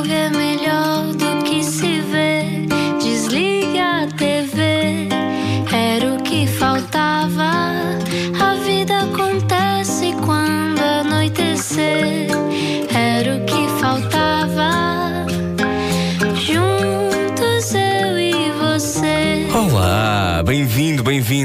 ouve é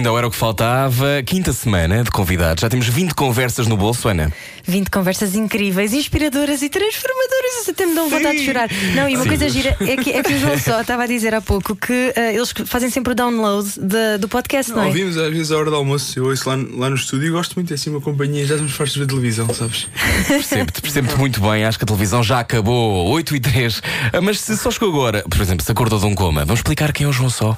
bem-vindo, ao Era o que Faltava. Quinta semana de convidados. Já temos 20 conversas no bolso, Ana. 20 conversas incríveis, inspiradoras e transformadoras. Até me dão vontade de chorar. Não, e uma Sim. coisa gira é que, é que o João só estava a dizer há pouco que eh, eles fazem sempre o download de- do podcast, não, Não, é? ouvimos às vezes a hora do almoço, eu ouço lá, lá no estúdio e gosto muito, é assim uma companhia, já nos faz ver televisão, sabes? Percebo-te, percebo-te muito bem. Acho que a televisão já acabou, 8 e 3. Ah, Mas se só chegou agora, por exemplo, se acordou de um coma, vamos explicar quem é o João Só.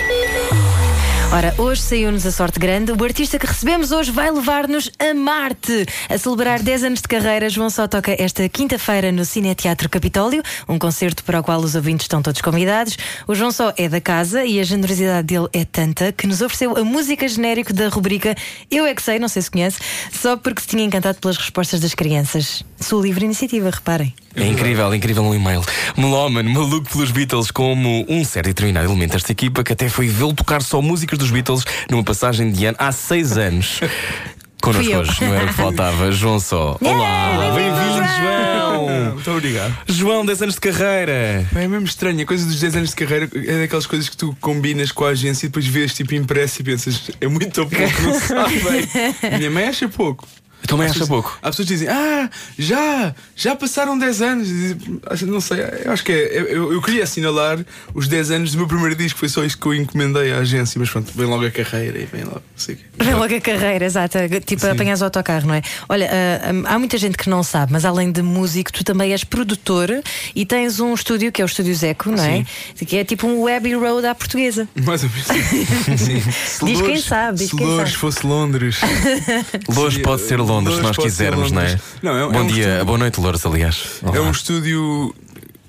Ora, hoje saiu-nos a sorte grande. O artista que recebemos hoje vai levar-nos a Marte. A celebrar 10 anos de carreira, João Só toca esta quinta-feira no Cine Teatro Capitólio, um concerto para o qual os ouvintes estão todos convidados. O João Só é da casa e a generosidade dele é tanta que nos ofereceu a música genérico da rubrica Eu é que sei, não sei se conhece, só porque se tinha encantado pelas respostas das crianças. Sua livre iniciativa, reparem. É incrível, é incrível um e-mail. Melómano, maluco pelos Beatles, como um certo e determinado elemento desta equipa que até foi vê-lo tocar só músicas dos Beatles numa passagem de ano há seis anos. Connosco hoje, não era o que faltava. João Só. Olá, bem-vindo, João. Muito obrigado. João, 10 anos de carreira. É mesmo estranho, a coisa dos 10 anos de carreira é daquelas coisas que tu combinas com a agência e depois vês tipo impresso e pensas, é muito pouco, não se sabe bem. Minha mãe acha pouco. Também pessoas- pouco. Há pessoas que dizem, ah, já, já passaram 10 anos. Acho- Não sei, eu acho que é. Eu, eu queria assinalar os 10 anos do meu primeiro disco, foi só isso que eu encomendei à agência, mas pronto, vem logo a carreira e vem logo. sei o quê. Vem logo a carreira, exato. Tipo, apanhas o autocarro, não é? Olha, ah, há muita gente que não sabe, mas além de músico, tu também és produtor e tens um estúdio que é o Estúdio Zeco, não é? Que é tipo um Abbey Road à portuguesa. Mais ou menos. Sim. Diz quem sabe, diz se quem Lourdes sabe. fosse Londres. Lourdes pode ser Londres, se Lourdes nós quisermos, não é? Londres. Não, é Bom é um dia, estúdio- boa noite, Lourdes, aliás. É Olá. um estúdio.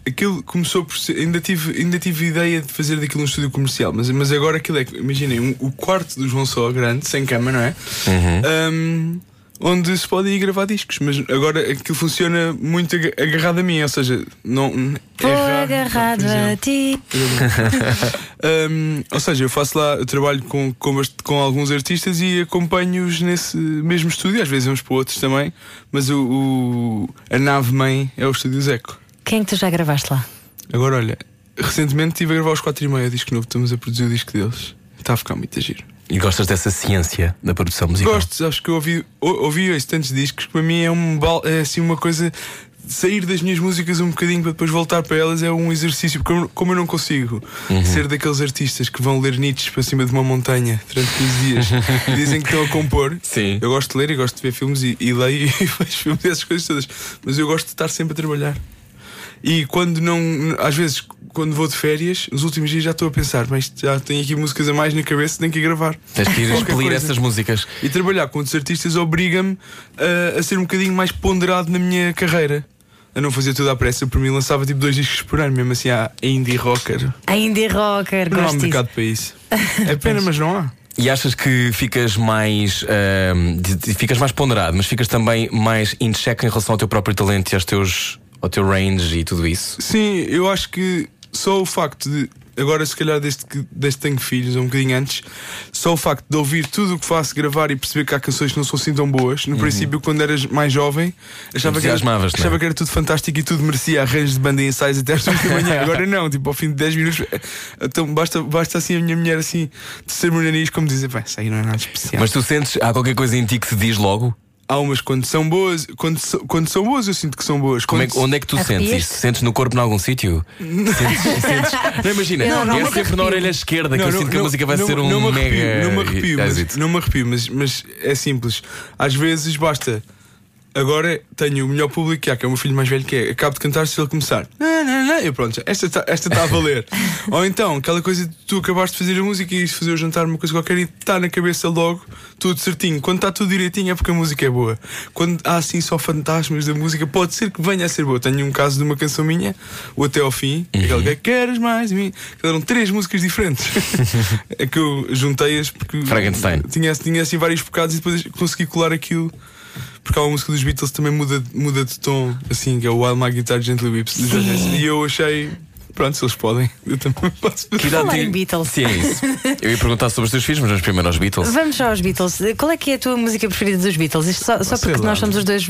Aquilo começou por ser. Ainda tive, ainda tive ideia de fazer daquilo um estúdio comercial, mas, mas agora aquilo é. Imaginem, um- o quarto do João Só grande, sem cama, não é? Uhum. Um, onde se pode ir gravar discos, mas agora aquilo funciona muito aga- agarrado a mim, ou seja, não. Vou é raro, agarrado a ti. Um, ou seja, eu faço lá, eu trabalho com, com, com alguns artistas e acompanho-os nesse mesmo estúdio, às vezes uns para outros também, mas o, o- a nave mãe é o estúdio Zeco. Quem é que tu já gravaste lá? Agora olha, recentemente estive a gravar os 4 e meia disco novo, estamos a produzir o disco deles. Está a ficar muito a giro. E gostas dessa ciência da produção musical? Gosto, acho que eu ouvi, ou- ouvi estes tantos discos que para mim é, um, é assim uma coisa. Sair das minhas músicas um bocadinho para depois voltar para elas é um exercício, porque eu- como eu não consigo ser daqueles artistas que vão ler Nietzsche para cima de uma montanha durante 15 dias e dizem que estão a compor. Sim. Eu gosto de ler e gosto de ver filmes e, e leio e vejo filmes essas coisas todas, mas eu gosto de estar sempre a trabalhar. E quando não, às vezes, quando vou de férias, nos últimos dias já estou a pensar, mas já tenho aqui músicas a mais na cabeça, tenho que ir gravar. Tens que ir expelir essas músicas. E trabalhar com outros artistas obriga-me a, a ser um bocadinho mais ponderado na minha carreira. A não fazer tudo à pressa. Eu, por mim, lançava tipo dois discos por ano, mesmo assim, há indie rocker. A indie rocker, Não há mercado para isso. É pena, mas não há. E achas que ficas mais de- ficas mais ponderado, mas ficas também mais in check em relação ao teu próprio talento e aos teus, ao teu range e tudo isso? Sim, eu acho que só o facto de. Agora, se calhar, desde que, desde que tenho filhos, ou um bocadinho antes, só o facto de ouvir tudo o que faço, gravar e perceber que há canções que não são assim tão boas. No princípio, quando eras mais jovem, achava que, era, é? achava que era tudo fantástico e tudo merecia arranjos de banda e ensaios até às 2 da manhã. Agora não, tipo, ao fim de 10 minutos, então basta, basta assim a minha mulher assim, de ser nariz, como dizer, bem, isso aí não é nada especial. Mas tu sentes, há qualquer coisa em ti que se diz logo? Há umas quando são boas, quando, quando são boas, eu sinto que são boas. Como é, que- onde é que tu Arrepias-te? sentes isso? Sentes no corpo em algum sítio? Sentes, sentes- Não imagina, Não, não, é nunca sempre na arrepio. orelha esquerda que eu sinto que a música vai ser um não me arrepio, mega não me arrepio, mas, êxito. não me arrepio mas, mas é simples. Às vezes basta Agora tenho o melhor público que há, que é o meu filho mais velho, que é acabo de cantar se ele começar. Não, não, não. Eu pronto, esta está esta tá a valer. Ou então, aquela coisa de tu acabaste de fazer a música e fazer o jantar, uma coisa qualquer, e está na cabeça logo, tudo certinho. Quando está tudo direitinho é porque a música é boa. Quando há assim só fantasmas da música, pode ser que venha a ser boa. Tenho um caso de uma canção minha, o Até ao Fim, aquela que é Queres mais de mim? Que eram três músicas diferentes. é que eu juntei-as porque Frankenstein. tinha, tinha assim vários bocados e depois consegui colar aquilo. Porque há uma música dos Beatles também muda, muda de tom, assim, que é o Wild My Guitar Gently Whips. E eu achei, pronto, se eles podem, eu também posso. Que idade Falar em Beatles. Sim, é isso. Eu ia perguntar sobre os teus filhos, mas vamos primeiro aos Beatles. Vamos só aos Beatles. Qual é que é a tua música preferida dos Beatles? Isto só, só porque lá. nós somos os dois.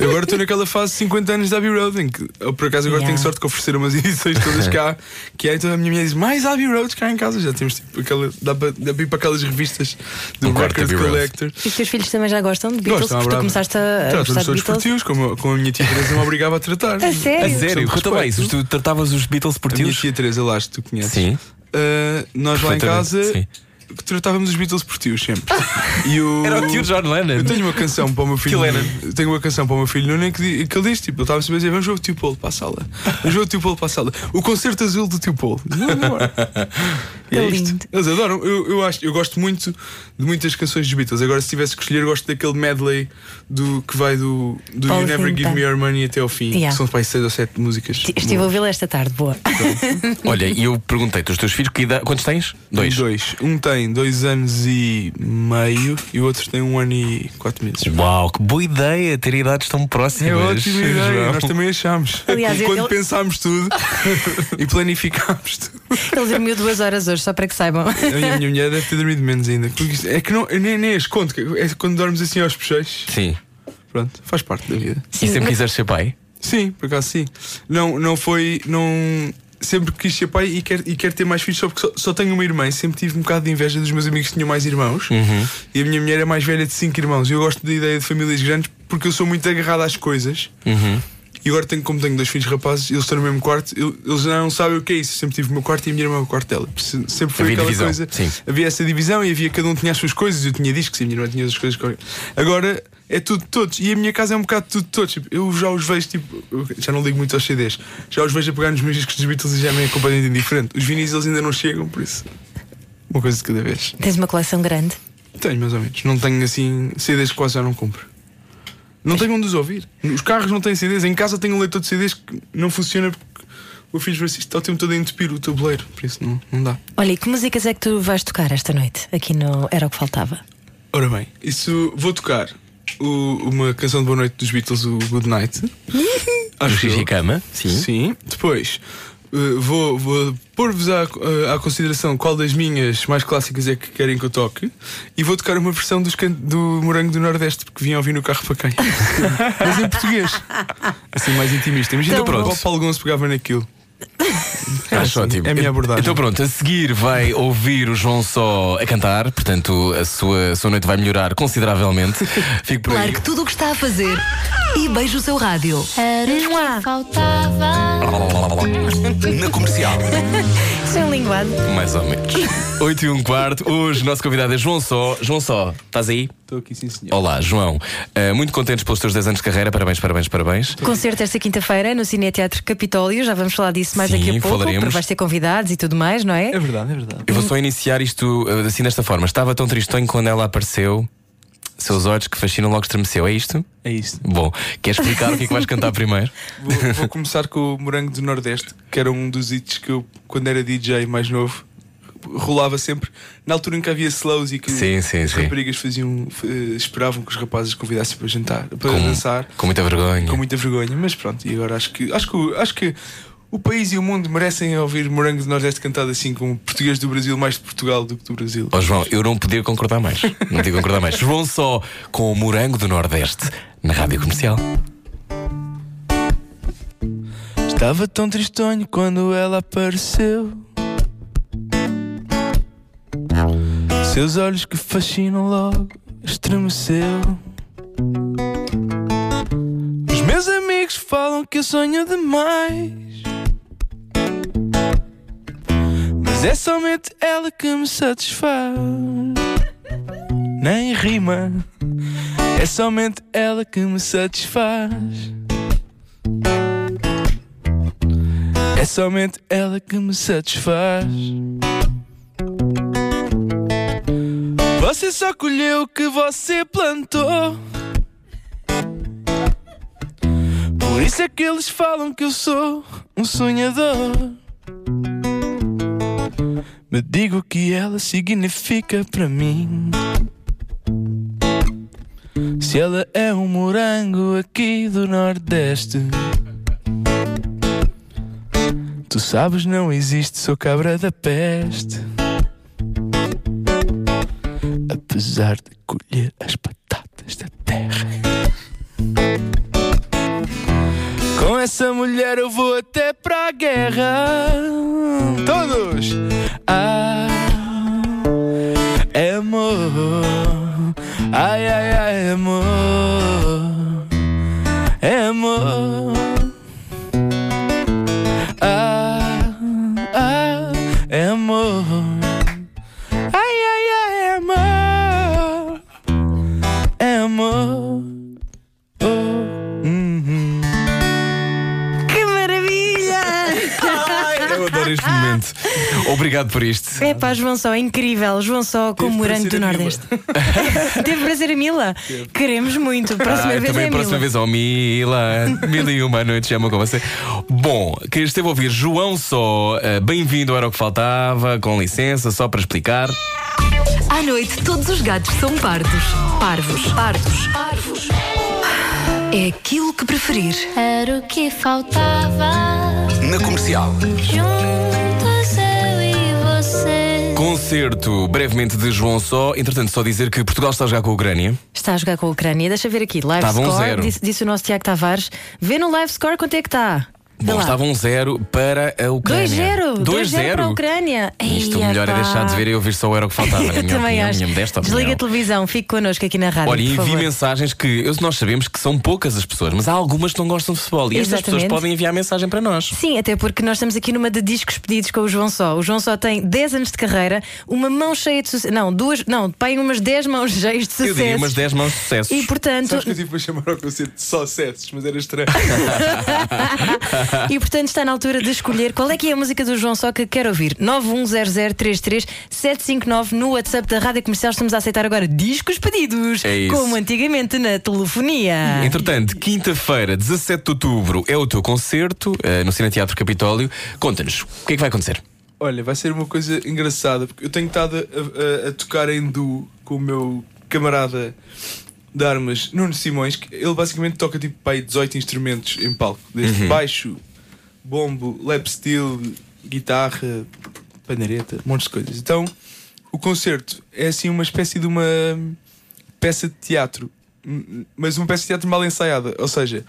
Eu agora estou naquela fase de 50 anos da Abbey Road, em que eu, por acaso agora Yeah. tenho sorte de oferecer umas edições todas cá, que é então a minha mulher diz mais Abbey Road cá em casa. Já temos tipo aquela. dá para ir para aquelas revistas do Um Record. Collector. E os teus filhos também já gostam de Beatles? Gostam, à porque tu começaste a, Tratam-nos todos por Beatles? tios, como, como a minha tia Teresa me obrigava a tratar. A sério? A sério, conta isso. respeito. Tu tratavas os Beatles por A minha tia Teresa, lá, que tu conheces. Sim. Uh, nós lá em casa sim. Que tratávamos os Beatles por tios sempre. E o... Era o tio John Lennon. Eu tenho uma canção para o meu filho. Tio tenho uma canção para o meu filho Nuno que, que ele diz: tipo, ele estava sempre a dizer, vamos ver o tio Paulo para a sala. Vamos ver o tio Paulo para a sala. O concerto azul do tio Paulo. É. Lindo. Eles adoram. Eu, eu, acho, eu gosto muito de muitas canções dos Beatles. Agora, se tivesse que escolher, eu gosto daquele medley do, que vai do, do Paulo You Never Give. Me Your Money até ao fim. Yeah. Que são para seis ou sete músicas. Estive a ouvi-la esta tarde, boa. Olha, e eu perguntei-te, os teus filhos, que idade- quantos tens? Dois. Dois. Um tem dois anos e meio e o outro tem um ano e quatro meses. Uau, que boa ideia ter idades tão próximas. É ótima ideia, João. nós também achámos. Aliás, Quando ele- pensámos tudo e planificámos tudo. Ele dormiu duas horas hoje, só para que saibam. A minha, a minha mulher deve ter dormido menos ainda. É que não, eu nem, nem as conto. É quando dormes assim aos peixes. Sim. Pronto, faz parte da vida. E sempre quiseres ser pai? Sim, por acaso sim. Não, não foi. Não, sempre quis ser pai e quero, e quero ter mais filhos só porque só, só tenho uma irmã. e Sempre tive um bocado de inveja dos meus amigos que tinham mais irmãos. E a minha mulher é mais velha de cinco irmãos. E eu gosto da ideia de famílias grandes porque eu sou muito agarrado às coisas. Uhum. E agora tenho, como tenho dois filhos rapazes, eles estão no mesmo quarto, eu- eles não sabem o que é isso. Eu sempre tive o meu quarto e a minha irmã o quarto dela. Se- Sempre foi Havia aquela divisão, coisa. sim. Havia essa divisão e havia cada um tinha as suas coisas. Eu tinha discos e a minha irmã tinha as coisas. Agora é tudo de todos. E a minha casa é um bocado tudo de todos. Tipo, eu já os vejo, tipo, já não ligo muito aos CDs. Já os vejo a pegar nos meus discos dos Beatles e já me é completamente indiferente. Os vinis eles ainda não chegam, por isso. Uma coisa de cada vez. Tens uma coleção grande. Tenho, mais ou menos. Não tenho assim CDs que quase já não compro. Não tenho onde os ouvir. Os carros não têm CDs. Em casa tenho um leitor de CDs que não funciona porque o filho Francisco está o tempo todo a entupir o tabuleiro. Por isso não, não dá. Olha, e que músicas é que tu vais tocar esta noite? Aqui no Era o que Faltava. Ora bem, isso vou tocar o- uma canção de boa noite dos Beatles, o Good Night. Acho eu. Cama? Sim. Sim. Depois uh, vou, vou pôr-vos à, uh, à consideração qual das minhas mais clássicas é que querem que eu toque e vou tocar uma versão do Morango do Nordeste porque vim ouvir no carro para quem? Mas em português. Assim, mais intimista. Imagina Tão pronto. bom. o Paulo Gonçalves pegava naquilo. Acho ótimo. É a minha abordagem. Então pronto, a seguir vai ouvir o João só a cantar, portanto a sua, a sua noite vai melhorar consideravelmente. Fico por aí. Largue tudo o que está a fazer e beije o seu rádio. Era o que faltava. Na comercial. Um linguado. Mais ou menos. 8 e um quarto. Hoje o nosso convidado é João Só. João Só, estás aí? Estou aqui, sim, senhor. Olá, João. Uh, muito contentes pelos teus 10 anos de carreira. Parabéns, parabéns, parabéns. Concerto esta quinta-feira no Cine Teatro Capitólio. Já vamos falar disso mais Sim, daqui a pouco. falaremos. Porque vais ter convidados e tudo mais, não é? É verdade, é verdade. Eu vou só iniciar isto uh, assim desta forma. Estava tão tristonho quando ela apareceu. Seus olhos que fascinam logo estremeceu, é isto? É isto. Bom, queres explicar o que é que vais cantar primeiro? Vou, vou começar com o Morango do Nordeste, que era um dos hits que eu, quando era DJ mais novo, rolava sempre. Na altura em que havia slows e que Sim, sim, as sim. raparigas faziam, eh, esperavam que os rapazes convidassem para jantar, para Com, dançar, com muita vergonha. com muita vergonha. Mas pronto, e agora acho que acho que, acho que o país e o mundo merecem ouvir Morango do Nordeste cantado assim, com o português do Brasil, mais de Portugal do que do Brasil. Ó João, eu não podia concordar mais. Não podia concordar mais. João Só com o Morango do Nordeste na rádio comercial. Estava tão tristonho quando ela apareceu. Seus olhos que fascinam logo estremeceu. Os meus amigos falam que eu sonho demais. É somente ela que me satisfaz. Nem rima. É somente ela que me satisfaz. É somente ela que me satisfaz. Você só colheu o que você plantou. Por isso é que eles falam que eu sou um sonhador. Me digo o que ela significa para mim. Se ela é um morango aqui do Nordeste. Tu sabes, não existe, sou cabra da peste. Apesar de colher as batatas da terra. Essa mulher eu vou até para a guerra. Todos! Ah, Obrigado por isto. É pá, João Só, é incrível. João Só com Teve morango para do Nordeste. Teve para ser a Mila? Queremos muito. Próxima Ai, vez também é a a próxima Mila. vez ao Mila. Mil e uma noite chama com você. Bom, quem esteve a ouvir João Só, eh, bem-vindo, era o que faltava, com licença, só para explicar. À noite, todos os gatos são pardos. Parvos. Pardos. Parvos. É aquilo que preferir. Era o que faltava. Na comercial. Juntos. Concerto brevemente de João Só. Entretanto, só dizer que Portugal está a jogar com a Ucrânia. Está a jogar com a Ucrânia. Deixa ver aqui. Live Estava um score. Disse, disse o nosso Tiago Tavares. Vê no live score quanto é que está. Bom, lá. estava um zero para a Ucrânia. 2-0. 2-0 para a Ucrânia. Isto o Eia, melhor é deixar de ver e ouvir só o Era o que faltava. na Eu minha também opinião, acho. minha modesta Desliga opinião. a televisão, fique connosco aqui na rádio. Olha, por envie favor. mensagens que eu- nós sabemos que são poucas as pessoas, mas há algumas que não gostam de futebol. E estas pessoas Exatamente. podem enviar mensagem para nós. Sim, até porque nós estamos aqui numa de discos pedidos com o João Só. O João Só tem 10 anos de carreira, uma mão cheia de sucesso. Não, duas, não, pai, umas 10 mãos cheias de Eu sucesso. diria umas 10 mãos de sucessos. E portanto, Sabes que eu tive para chamar ao concerto de só sets, mas era estranho. e portanto está na altura de escolher qual é que é a música do João Só que quer ouvir. 910033759 no WhatsApp da Rádio Comercial. Estamos a aceitar agora discos pedidos, É isso. como antigamente na telefonia. Entretanto, quinta-feira, 17 de outubro, é o teu concerto eh, no Cine Teatro Capitólio. Conta-nos, o que é que vai acontecer? Olha, vai ser uma coisa engraçada, porque eu tenho estado a, a- a tocar em duo com o meu camarada de armas, Nuno Simões, que ele basicamente toca tipo pai, 18 instrumentos em palco, desde Uhum. baixo, bombo, lap steel, guitarra, pandeireta, montes de coisas. Então, o concerto é assim uma espécie de uma peça de teatro, mas uma peça de teatro mal ensaiada, ou seja,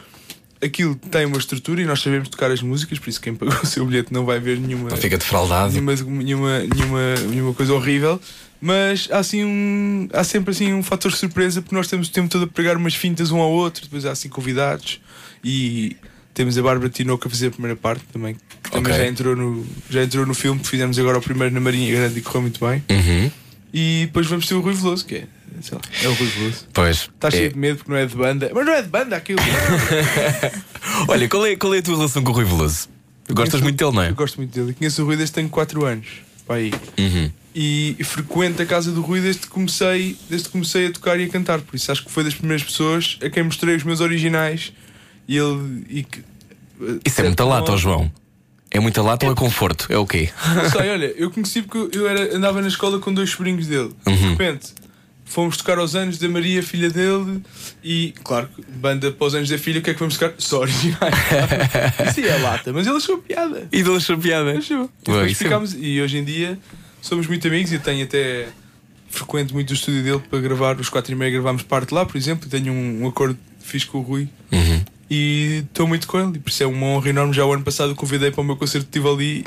aquilo tem uma estrutura e nós sabemos tocar as músicas, por isso quem pagou o seu bilhete não vai ver nenhuma Não fica defraudado. nenhuma, nenhuma, nenhuma, nenhuma coisa horrível, mas há, assim um, há sempre assim um fator de surpresa porque nós temos o tempo todo a pregar umas fintas um ao outro, depois há assim convidados e temos a Bárbara Tinoco a fazer a primeira parte também, que também Ok. já, entrou no, já entrou no filme que fizemos agora o primeiro na Marinha Grande e correu muito bem. Uhum. E depois vamos ter o Rui Veloso, que é, lá, é o Rui Veloso. Pois. Está cheio é. de medo porque não é de banda, mas não é de banda aquilo. Olha, qual é, qual é a tua relação com o Rui Veloso? Gostas Conheço- muito dele, não é? Eu gosto muito dele. Conheço o Rui desde que tenho 4 anos. Pá, aí. Uhum. E frequento a casa do Rui desde que comecei, desde que comecei a tocar e a cantar. Por isso acho que foi das primeiras pessoas a quem mostrei os meus originais e ele. E que, Isso é muita lata, ó João. É muita lata ou é conforto? É o quê? Não sei, olha, eu conheci porque eu era, andava na escola com dois sobrinhos dele. Uhum. De repente fomos tocar aos anos da Maria, filha dele, e claro, banda para os anos da filha, o que é que vamos tocar? Só originais. Isso é lata, mas ele achou piada. E dele achou piada. Achou. E é- ficámos, e hoje em dia somos muito amigos e tenho até frequento muito o estúdio dele para gravar. Os 4 e meia gravámos parte lá, por exemplo, e tenho um, um acordo fixe com o Rui. Uhum. E estou muito com ele, e por isso é uma honra enorme. Já o ano passado o convidei para o meu concerto que estive ali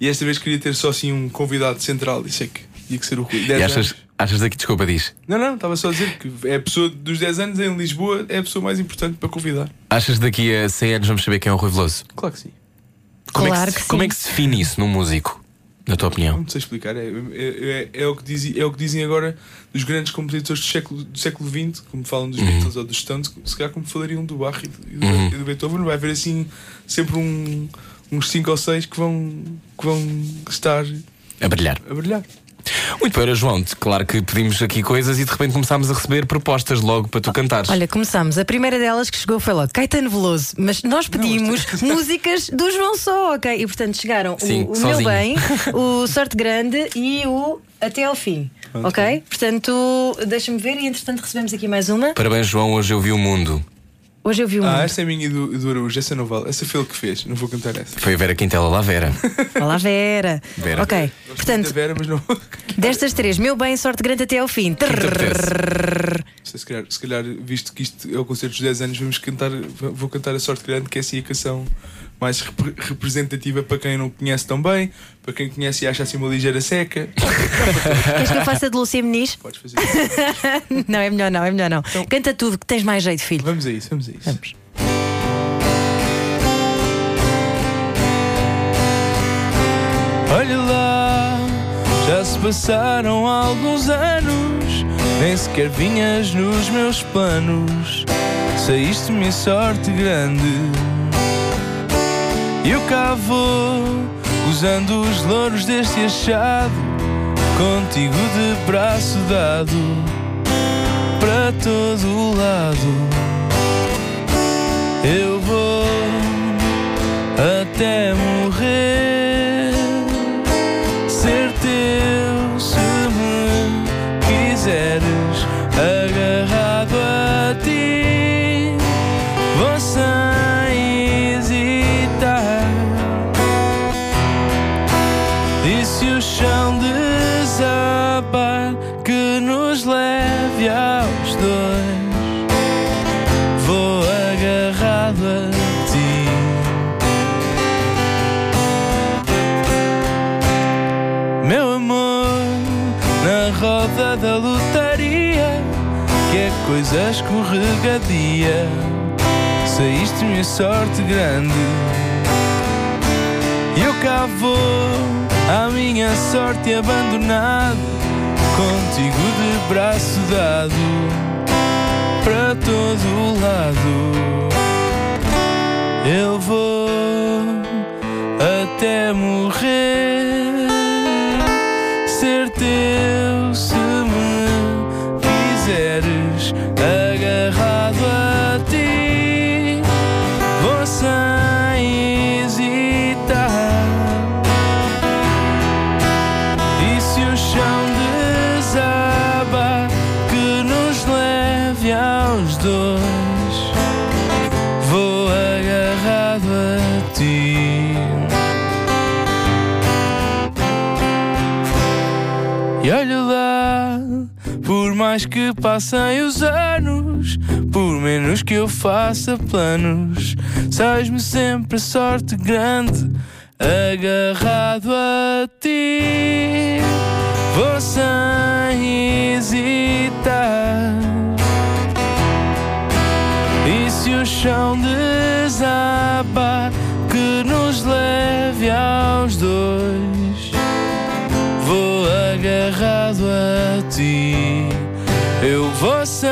e esta vez queria ter só assim um convidado central. Isso é que tinha que ser o Rui. 10 E achas, anos. achas daqui, desculpa, diz. Não, não, estava só a dizer que é a pessoa dos 10 anos em Lisboa, é a pessoa mais importante para convidar. Achas que daqui a 100 anos vamos saber quem é o Rui Veloso? Claro que sim. Como, é Claro que se, que como sim. é que se define isso num músico? Na tua opinião? Não sei explicar. É, é, é, é o que dizem, é o que dizem agora dos grandes compositores do século, do século XX, como falam dos Beatles ou dos Stones, se calhar como falariam do Bach e do, do- e do Beethoven. Vai haver assim sempre um, uns 5 ou 6 que vão, que vão estar A brilhar. a brilhar. Muito bem, João, claro que pedimos aqui coisas e de repente começámos a receber propostas logo para tu cantares. Olha, começámos. A primeira delas que chegou foi logo Caetano Veloso, mas nós pedimos músicas do João Só, ok? E portanto chegaram Sim, o, o Meu. Bem, o Sorte Grande e o Até ao Fim, ok? Portanto, deixa-me ver e entretanto recebemos aqui mais uma. Parabéns, João, hoje eu vi o mundo. Hoje eu vi Ah, uma. essa é a minha e do, do Araújo, essa não vale. Essa foi ele que fez, não vou cantar essa. Foi a Vera Quintela lá, Vera. Olá, Vera. Vera. Ok, Gosto muito da portanto, Vera, mas não. destas três, Meu Bem, Sorte Grande Até ao Fim. Trrr. se, calhar, se calhar, visto que isto é o concerto dos 10 anos, vamos cantar, vou cantar a Sorte Grande, que é assim a canção mais repre- representativa para quem não conhece tão bem, para quem conhece e acha assim uma ligeira seca. Queres que eu faça de Lúcia Meniz? Podes fazer isso. Não, é melhor não, é melhor não. Canta tudo, que tens mais jeito, filho. Vamos a isso, vamos a isso. Vamos. Olha lá, já se passaram alguns anos, nem sequer vinhas nos meus planos. Saíste-me em sorte grande. Eu cá vou, usando os louros deste achado, contigo de braço dado, para todo lado. Eu vou até morrer ser teu se me quiseres coisa escorregadia, saíste-me a sorte grande. Eu cá vou, à minha sorte abandonado, contigo de braço dado, para todo lado. Eu vou até morrer ser teu se me quiseres passem os anos, por menos que eu faça planos, sais-me sempre a sorte grande, agarrado a ti. Vou sem hesitar. E se o chão desabar, que nos leve aos dois vou agarrado a ti. Eu vou sem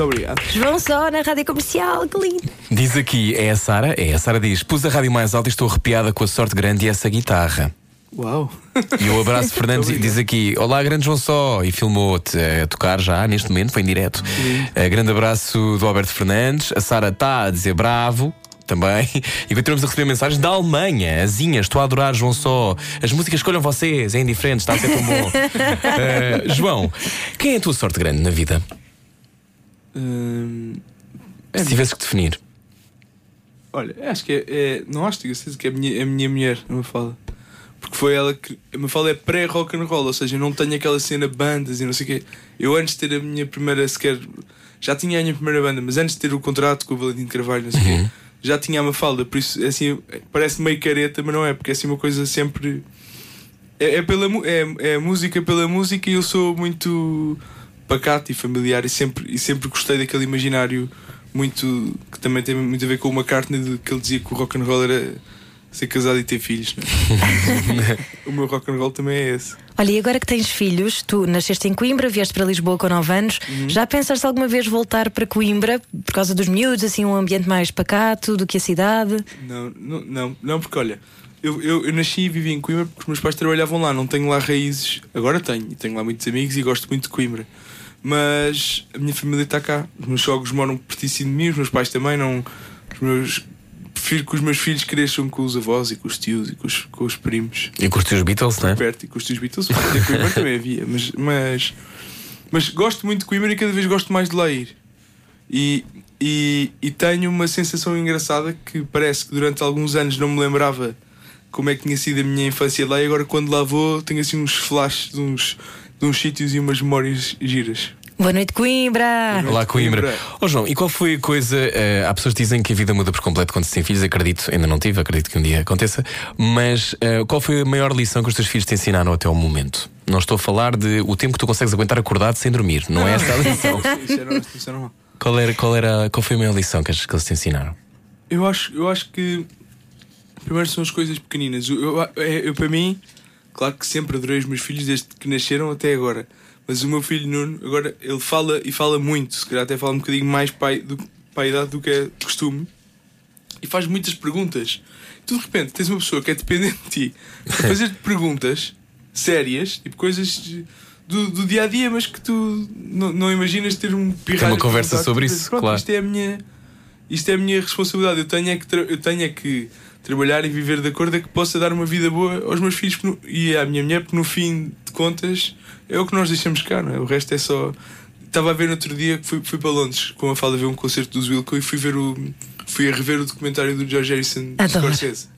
Bravo! Muito obrigado. João Só na rádio comercial, que lindo. Diz aqui, é a Sara? É, a Sara diz: pus a rádio mais alta e estou arrepiada com a sorte grande e essa guitarra. Uau! E o abraço Fernandes diz aqui: Olá, grande João Só, e filmou-te a tocar já neste momento, foi em direto. Eh, grande abraço do Alberto Fernandes. A Sara está a dizer bravo. Também. E continuamos a receber mensagens da Alemanha. Azinha, estou a adorar João Só. As músicas escolham vocês, é indiferente, está a ser tão bom. Eh, João, quem é a tua sorte grande na vida? Hum, Se tivesses que definir. olha, acho que é, é- Não acho, tenho certeza que é a minha, a minha mulher, me fala. Porque foi ela que. A Mafalda é pré-rock and roll, ou seja, eu não tenho aquela cena bandas e não sei o quê. Eu antes de ter a minha primeira sequer. Já tinha a minha primeira banda, mas antes de ter o contrato com o Valentim de Carvalho, não sei o quê, já tinha a Mafalda. Por isso, é assim, parece meio careta, mas não é, porque é assim uma coisa sempre. É, é pela, é, é música pela música e eu sou muito pacato e familiar e sempre, e sempre gostei daquele imaginário muito que também tem muito a ver com o McCartney de que ele dizia que o rock and roll era ser casado e ter filhos. é? o meu rock and roll também é esse. Olha, e agora que tens filhos, tu nasceste em Coimbra, vieste para Lisboa com 9 anos, já pensaste alguma vez voltar para Coimbra por causa dos miúdos, assim, um ambiente mais pacato do que a cidade? Não, não, não, não porque olha, eu, eu, eu nasci e vivi em Coimbra porque os meus pais trabalhavam lá, não tenho lá raízes, agora tenho, e tenho lá muitos amigos e gosto muito de Coimbra. Mas a minha família está cá, os meus sogros moram pertíssimo de mim, os meus pais também não. Os meus, prefiro que os meus filhos cresçam com os avós e com os tios e com os, com os primos E curti os Beatles, não é? perto e com os tios Beatles, porque Coimbra também havia, mas, mas, mas gosto muito de Coimbra e cada vez gosto mais de lá ir. E, e, e tenho uma sensação engraçada que parece que durante alguns anos não me lembrava como é que tinha sido a minha infância lá e agora quando lá vou tenho assim uns flashes de uns, de uns sítios e umas memórias giras. Boa noite, Coimbra! Olá, Coimbra. Coimbra. Ó João, e qual foi a coisa? eh, há pessoas que dizem que a vida muda por completo quando se tem filhos, acredito, ainda não tive, acredito que um dia aconteça, mas eh, qual foi a maior lição que os teus filhos te ensinaram até ao momento? Não estou a falar de o tempo que tu consegues aguentar acordado sem dormir, não é essa a lição. Isso era, isso era mal. Qual, era, qual, era, qual foi a maior lição que, que eles te ensinaram? Eu acho, eu acho que primeiro são as coisas pequeninas. Eu, eu- é- eu, para mim, claro que sempre adorei os meus filhos desde que nasceram até agora. Mas o meu filho Nuno, agora ele fala e fala muito, se calhar até fala um bocadinho mais para, a- do, para a idade do que é costume e faz muitas perguntas. Tu de repente tens uma pessoa que é dependente de ti a fazer-te perguntas sérias, tipo coisas do, do dia a dia, mas que tu não, não imaginas ter um pirralho. de conversa perguntar. sobre isso, "Pronto, claro." Isto é a minha isto é a minha responsabilidade. Eu tenho é que, eu tenho é que trabalhar e viver de acordo a que possa dar uma vida boa aos meus filhos e à minha mulher, porque no fim de contas é o que nós deixamos cá, não é? O resto é só. Estava a ver no outro dia que fui, fui para Londres com a Fala ver um concerto dos Wilco e fui ver o. Fui a rever o documentário do George Harrison. Scorsese.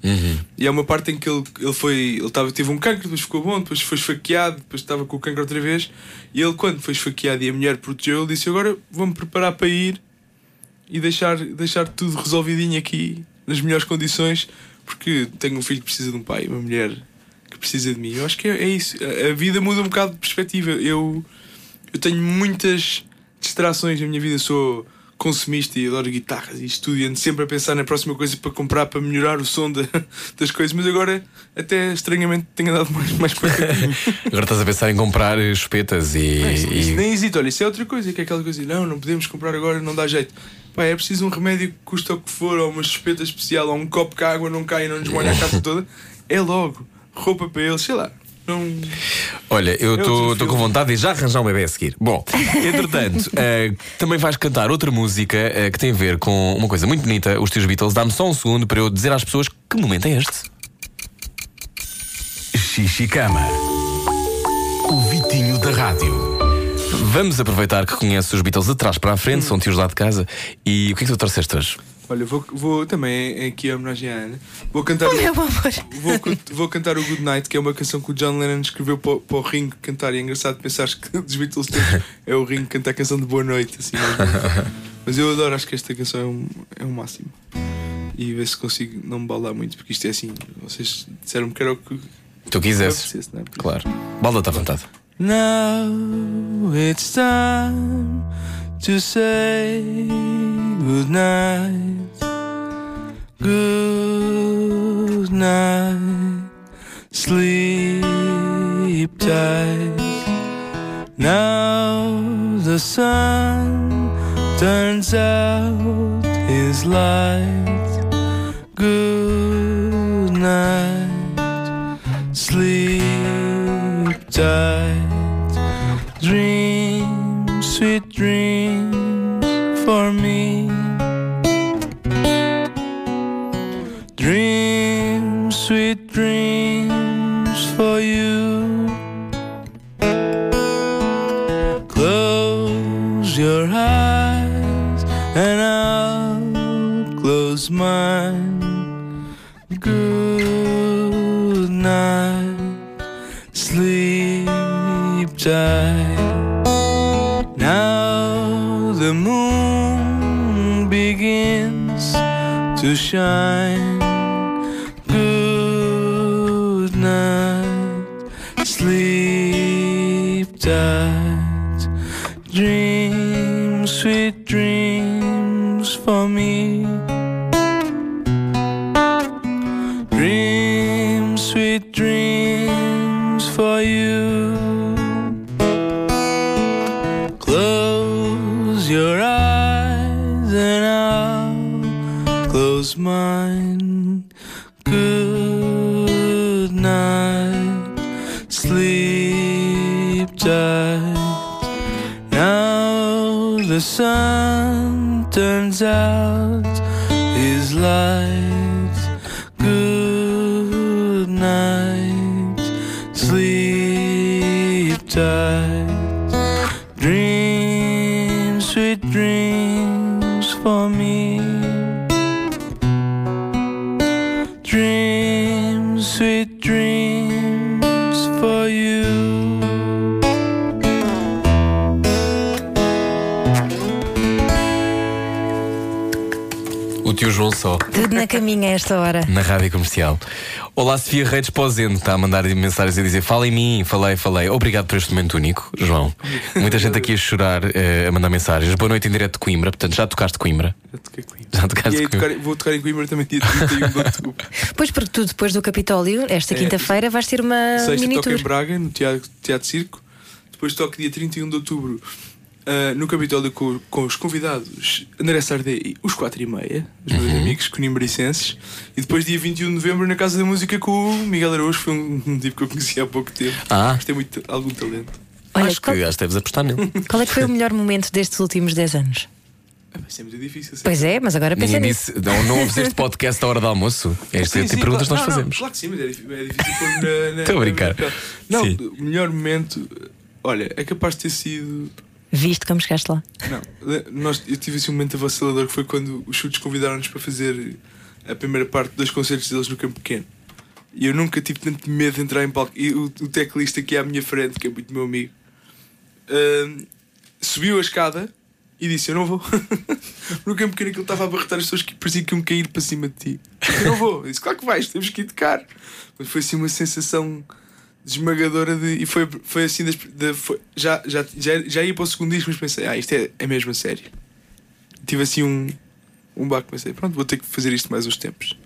E há uma parte em que ele, ele foi. Ele tava, teve um cancro, depois ficou bom, depois foi esfaqueado, depois estava com o cancro outra vez. E ele, quando foi esfaqueado e a mulher protegeu, ele disse: Agora vou-me preparar para ir e deixar, deixar tudo resolvidinho aqui, nas melhores condições, porque tenho um filho que precisa de um pai, uma mulher que precisa de mim. Eu acho que é, é isso. A, vida muda um bocado de perspectiva. Eu, eu tenho muitas distrações na minha vida, sou consumista e adoro guitarras e estudo e ando sempre a pensar na próxima coisa para comprar para melhorar o som da- das coisas, mas agora até estranhamente tenho andado mais, mais para. Agora estás a pensar em comprar espetas e. Não, isso, isso e- nem hesito, olha, isso é outra coisa, que é aquela coisa, não, não podemos comprar agora, não dá jeito. Pá, é preciso um remédio que custa o que for, ou uma espeta especial, ou um copo que a água não cai e não nos molha a casa toda. É logo. Roupa para eles, sei lá. Não. Olha, eu É estou filme. com vontade de já arranjar um bebê a seguir. Bom, entretanto, eh, também vais cantar outra música eh, que tem a ver com uma coisa muito bonita, os teus Beatles. Dá-me só um segundo para eu dizer às pessoas que momento é este. Xixicama. O Vitinho da Rádio. Vamos aproveitar que conheces os Beatles de trás para a frente, são tios lá de casa. E o que é que tu trouxeste hoje? Olha, vou, vou também é aqui a homenagem à Ana. Vou cantar. Oh, meu amor! Vou, vou cantar o Good Night, que é uma canção que o John Lennon escreveu para, o- para o Ringo cantar. E é engraçado pensar que dos Beatles é o Ringo cantar a canção de Boa Noite. Assim, mas, eu adoro, acho que esta canção é um, é um máximo. E ver se consigo não me baldar muito, porque isto é assim. Vocês disseram-me que era o que Tu eu quisesse. não é? Claro. Balda-te à vontade. Now it's time to say good night. Good night. Sleep tight. Now the sun turns out his light. Good night. Sleep tight. Shine. Out his light. Só. Tudo na caminha a esta hora. Na rádio comercial. Olá, Sofia Reis Posendo está a mandar mensagens a dizer: Fala em mim, falei, falei. Obrigado por este momento único, João. Muita gente aqui a chorar, eh, a mandar mensagens. Boa noite em direto de Coimbra. Portanto, já tocaste Coimbra. Já toquei Coimbra. Já tocaste E aí Coimbra. tocar- vou tocar em Coimbra também dia 31 de outubro. Pois porque tu, depois do Capitólio, esta É. quinta-feira, vais ter uma Sexta mini toco tour. em Braga, no Teatro, teatro Circo. Depois toco dia 31 de outubro ah, no Capitólio com, com os convidados André Sardé e os 4 e meia, os meus amigos conimbricenses. E depois dia 21 de novembro na Casa da Música com o Miguel Araújo, foi um, um tipo que eu conheci há pouco tempo. Ah. Mas tem muito, algum talento. Olha, acho, qual, que, acho que deves apostar nele. qual é que foi o melhor momento destes últimos 10 anos? Ah, é muito difícil. Pois é, mas agora pensa nisso. não, não ouves este podcast à hora do almoço. Este Sim, tipo de perguntas claro, nós não, fazemos. Não, claro que sim, mas é difícil, é difícil pôr na, na, Estou a brincar. na- Não, Sim. o melhor momento, olha, é capaz de ter sido. Viste como chegaste lá? Não, nós, eu tive assim um momento avassaladour que foi quando os chutes convidaram-nos para fazer a primeira parte dos concertos deles no Campo Pequeno. E eu nunca tive tanto medo de entrar em palco. E o, o teclista aqui à minha frente, que é muito meu amigo, hum, subiu a escada e disse: Eu não vou. no Campo Pequeno aquilo estava a barretar as pessoas que parecia que iam cair para cima de ti. Eu não vou. Eu disse: Claro que vais, temos que ir tocar. Mas foi assim uma sensação desmagadora de, e foi, foi assim das- da- foi- já, já, já, já ia para o segundo disco mas pensei ah isto é, é mesmo a sério tive assim um um baque pensei pronto vou ter que fazer isto mais uns tempos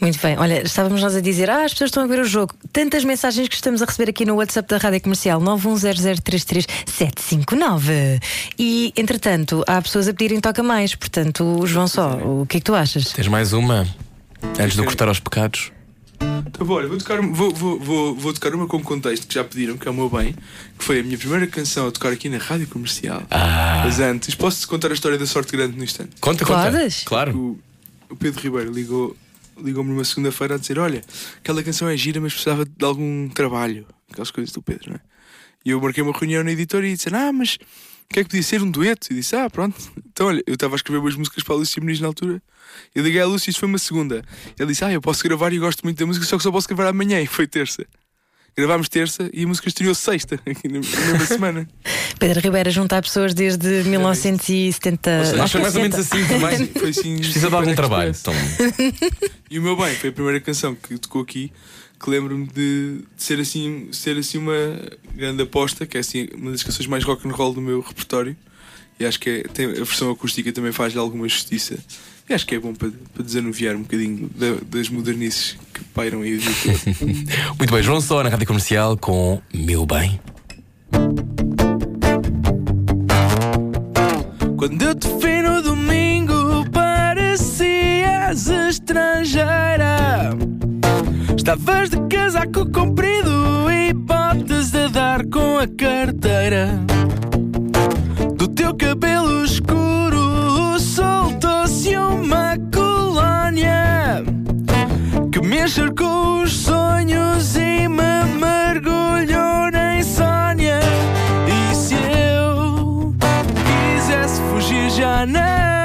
Muito bem, olha, estávamos nós a dizer, ah, as pessoas estão a ver o jogo. Tantas mensagens que estamos a receber aqui no WhatsApp da Rádio Comercial 910033759. E, entretanto, há pessoas a pedirem toca mais. Portanto, João só, o que é que tu achas? Tens mais uma? Antes de cortar aos pecados. Então bom, olha, vou tocar, vou, vou, vou, vou tocar uma com contexto que já pediram que é o meu bem que foi a minha primeira canção a tocar aqui na rádio comercial Ah. mas antes posso-te contar a história da sorte grande no instante Conta, conta. Podes? Claro. o, o Pedro Ribeiro ligou ligou-me numa segunda-feira a dizer: Olha, aquela canção é gira, mas precisava de algum trabalho. Aquelas coisas do Pedro, não é? E eu marquei uma reunião na editora e disse: Ah, mas o que é que podia ser um dueto? E disse: Ah, pronto. Então, olha, eu estava a escrever umas músicas para a Lúcia Muniz na altura. Eu liguei à Lúcia e isto foi uma segunda. Ele disse: Ah, eu posso gravar e gosto muito da música, só que só posso gravar amanhã. E foi terça. Gravámos terça e a música estreou sexta, aqui na mesma semana. Pedro Ribeira junta pessoas desde 1970. seja, Acho que acho foi mais ou menos 70. assim também. Foi assim. Precisa de algum trabalho. Então, E o meu bem foi a primeira canção que tocou aqui que lembro-me de, de ser assim ser assim uma grande aposta que é assim uma das canções mais rock and roll do meu repertório. E acho que é, tem, a versão acústica também faz-lhe alguma justiça. E acho que é bom para, para desanuviar um bocadinho da- das modernices que pairam aí muito bem, João Só na rádio comercial com Meu Bem. Quando eu te vi no domingo parecias estrangeira Estavas de casaco comprido e botas a dar com a carteira. Do teu cabelo escuro soltou-se uma colónia Que me encharcou os sonhos e me mergulhou na insónia E se eu quisesse fugir já não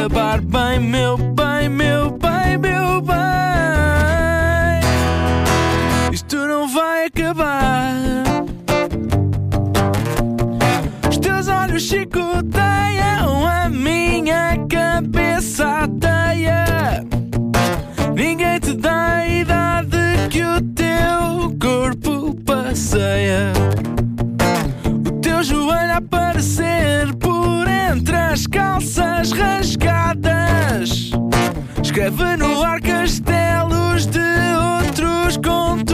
acabar bem, meu bem, meu bem, meu bem. Isto não vai acabar. Os teus olhos chicoteiam a minha cabeça ateia. Ninguém te dá a idade que o teu corpo passeia. O teu joelho aparecer por entre as calças rasgadas. Escreve no ar castelos de outros contos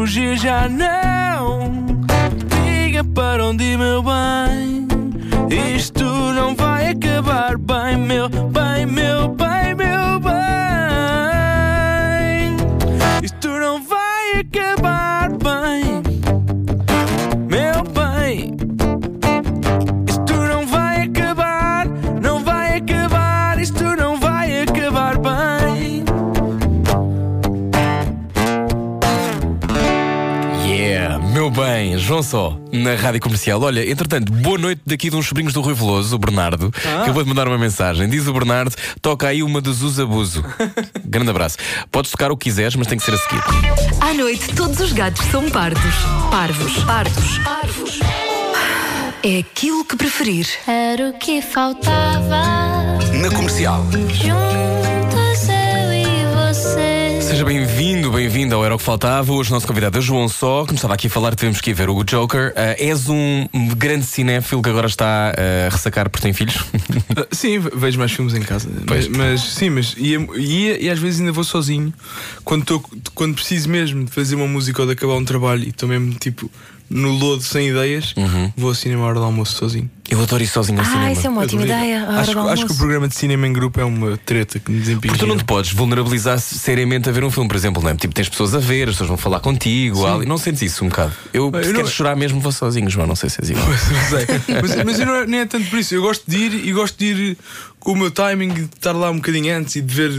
fugir, já não diga para onde ir, meu bem. Isto não vai acabar bem, meu bem, meu bem, meu bem. Isto não vai acabar bem, Só, na rádio comercial. Olha, entretanto, boa noite daqui de uns sobrinhos do Rui Veloso, o Bernardo. Acabou de mandar uma mensagem. Diz o Bernardo: toca aí uma dos Usa Abuso. Grande abraço. Podes tocar o que quiseres, mas tem que ser a seguir. À noite, todos os gatos são pardos. Parvos, pardos, parvos. É aquilo que preferir. Era o que faltava. Na comercial. Juntos eu e você. Seja bem-vindo, bem-vindo ao Era o que Faltava. Hoje o nosso convidado é João Só, que nos estava aqui a falar, tivemos que ir ver o Joker. Ah, és um grande cinéfilo que agora está ah, a ressacar porque tem filhos. Ah, Sim, ve- vejo mais filmes em casa. Mas, mas sim, mas ia, ia- e às vezes ainda vou sozinho. Quando, tô, quando preciso mesmo de fazer uma música ou de acabar um trabalho e estou mesmo tipo no lodo sem ideias, vou ao cinema à hora do almoço sozinho. Eu adoro ir sozinho ao Ah, cinema. isso é uma ótima ideia. Acho, acho que o programa de cinema em grupo é uma treta que me desempenha. Porque tu não te podes vulnerabilizar seriamente a ver um filme, por exemplo, não é? Tipo, tens pessoas a ver, as pessoas vão falar contigo, ali- não sentes isso um bocado. Eu, Eu se não- queres chorar mesmo, vou sozinho, João, não sei se és igual. mas, mas eu não é, nem é tanto por isso. Eu gosto de ir e gosto de ir com o meu timing, de estar lá um bocadinho antes e de ver.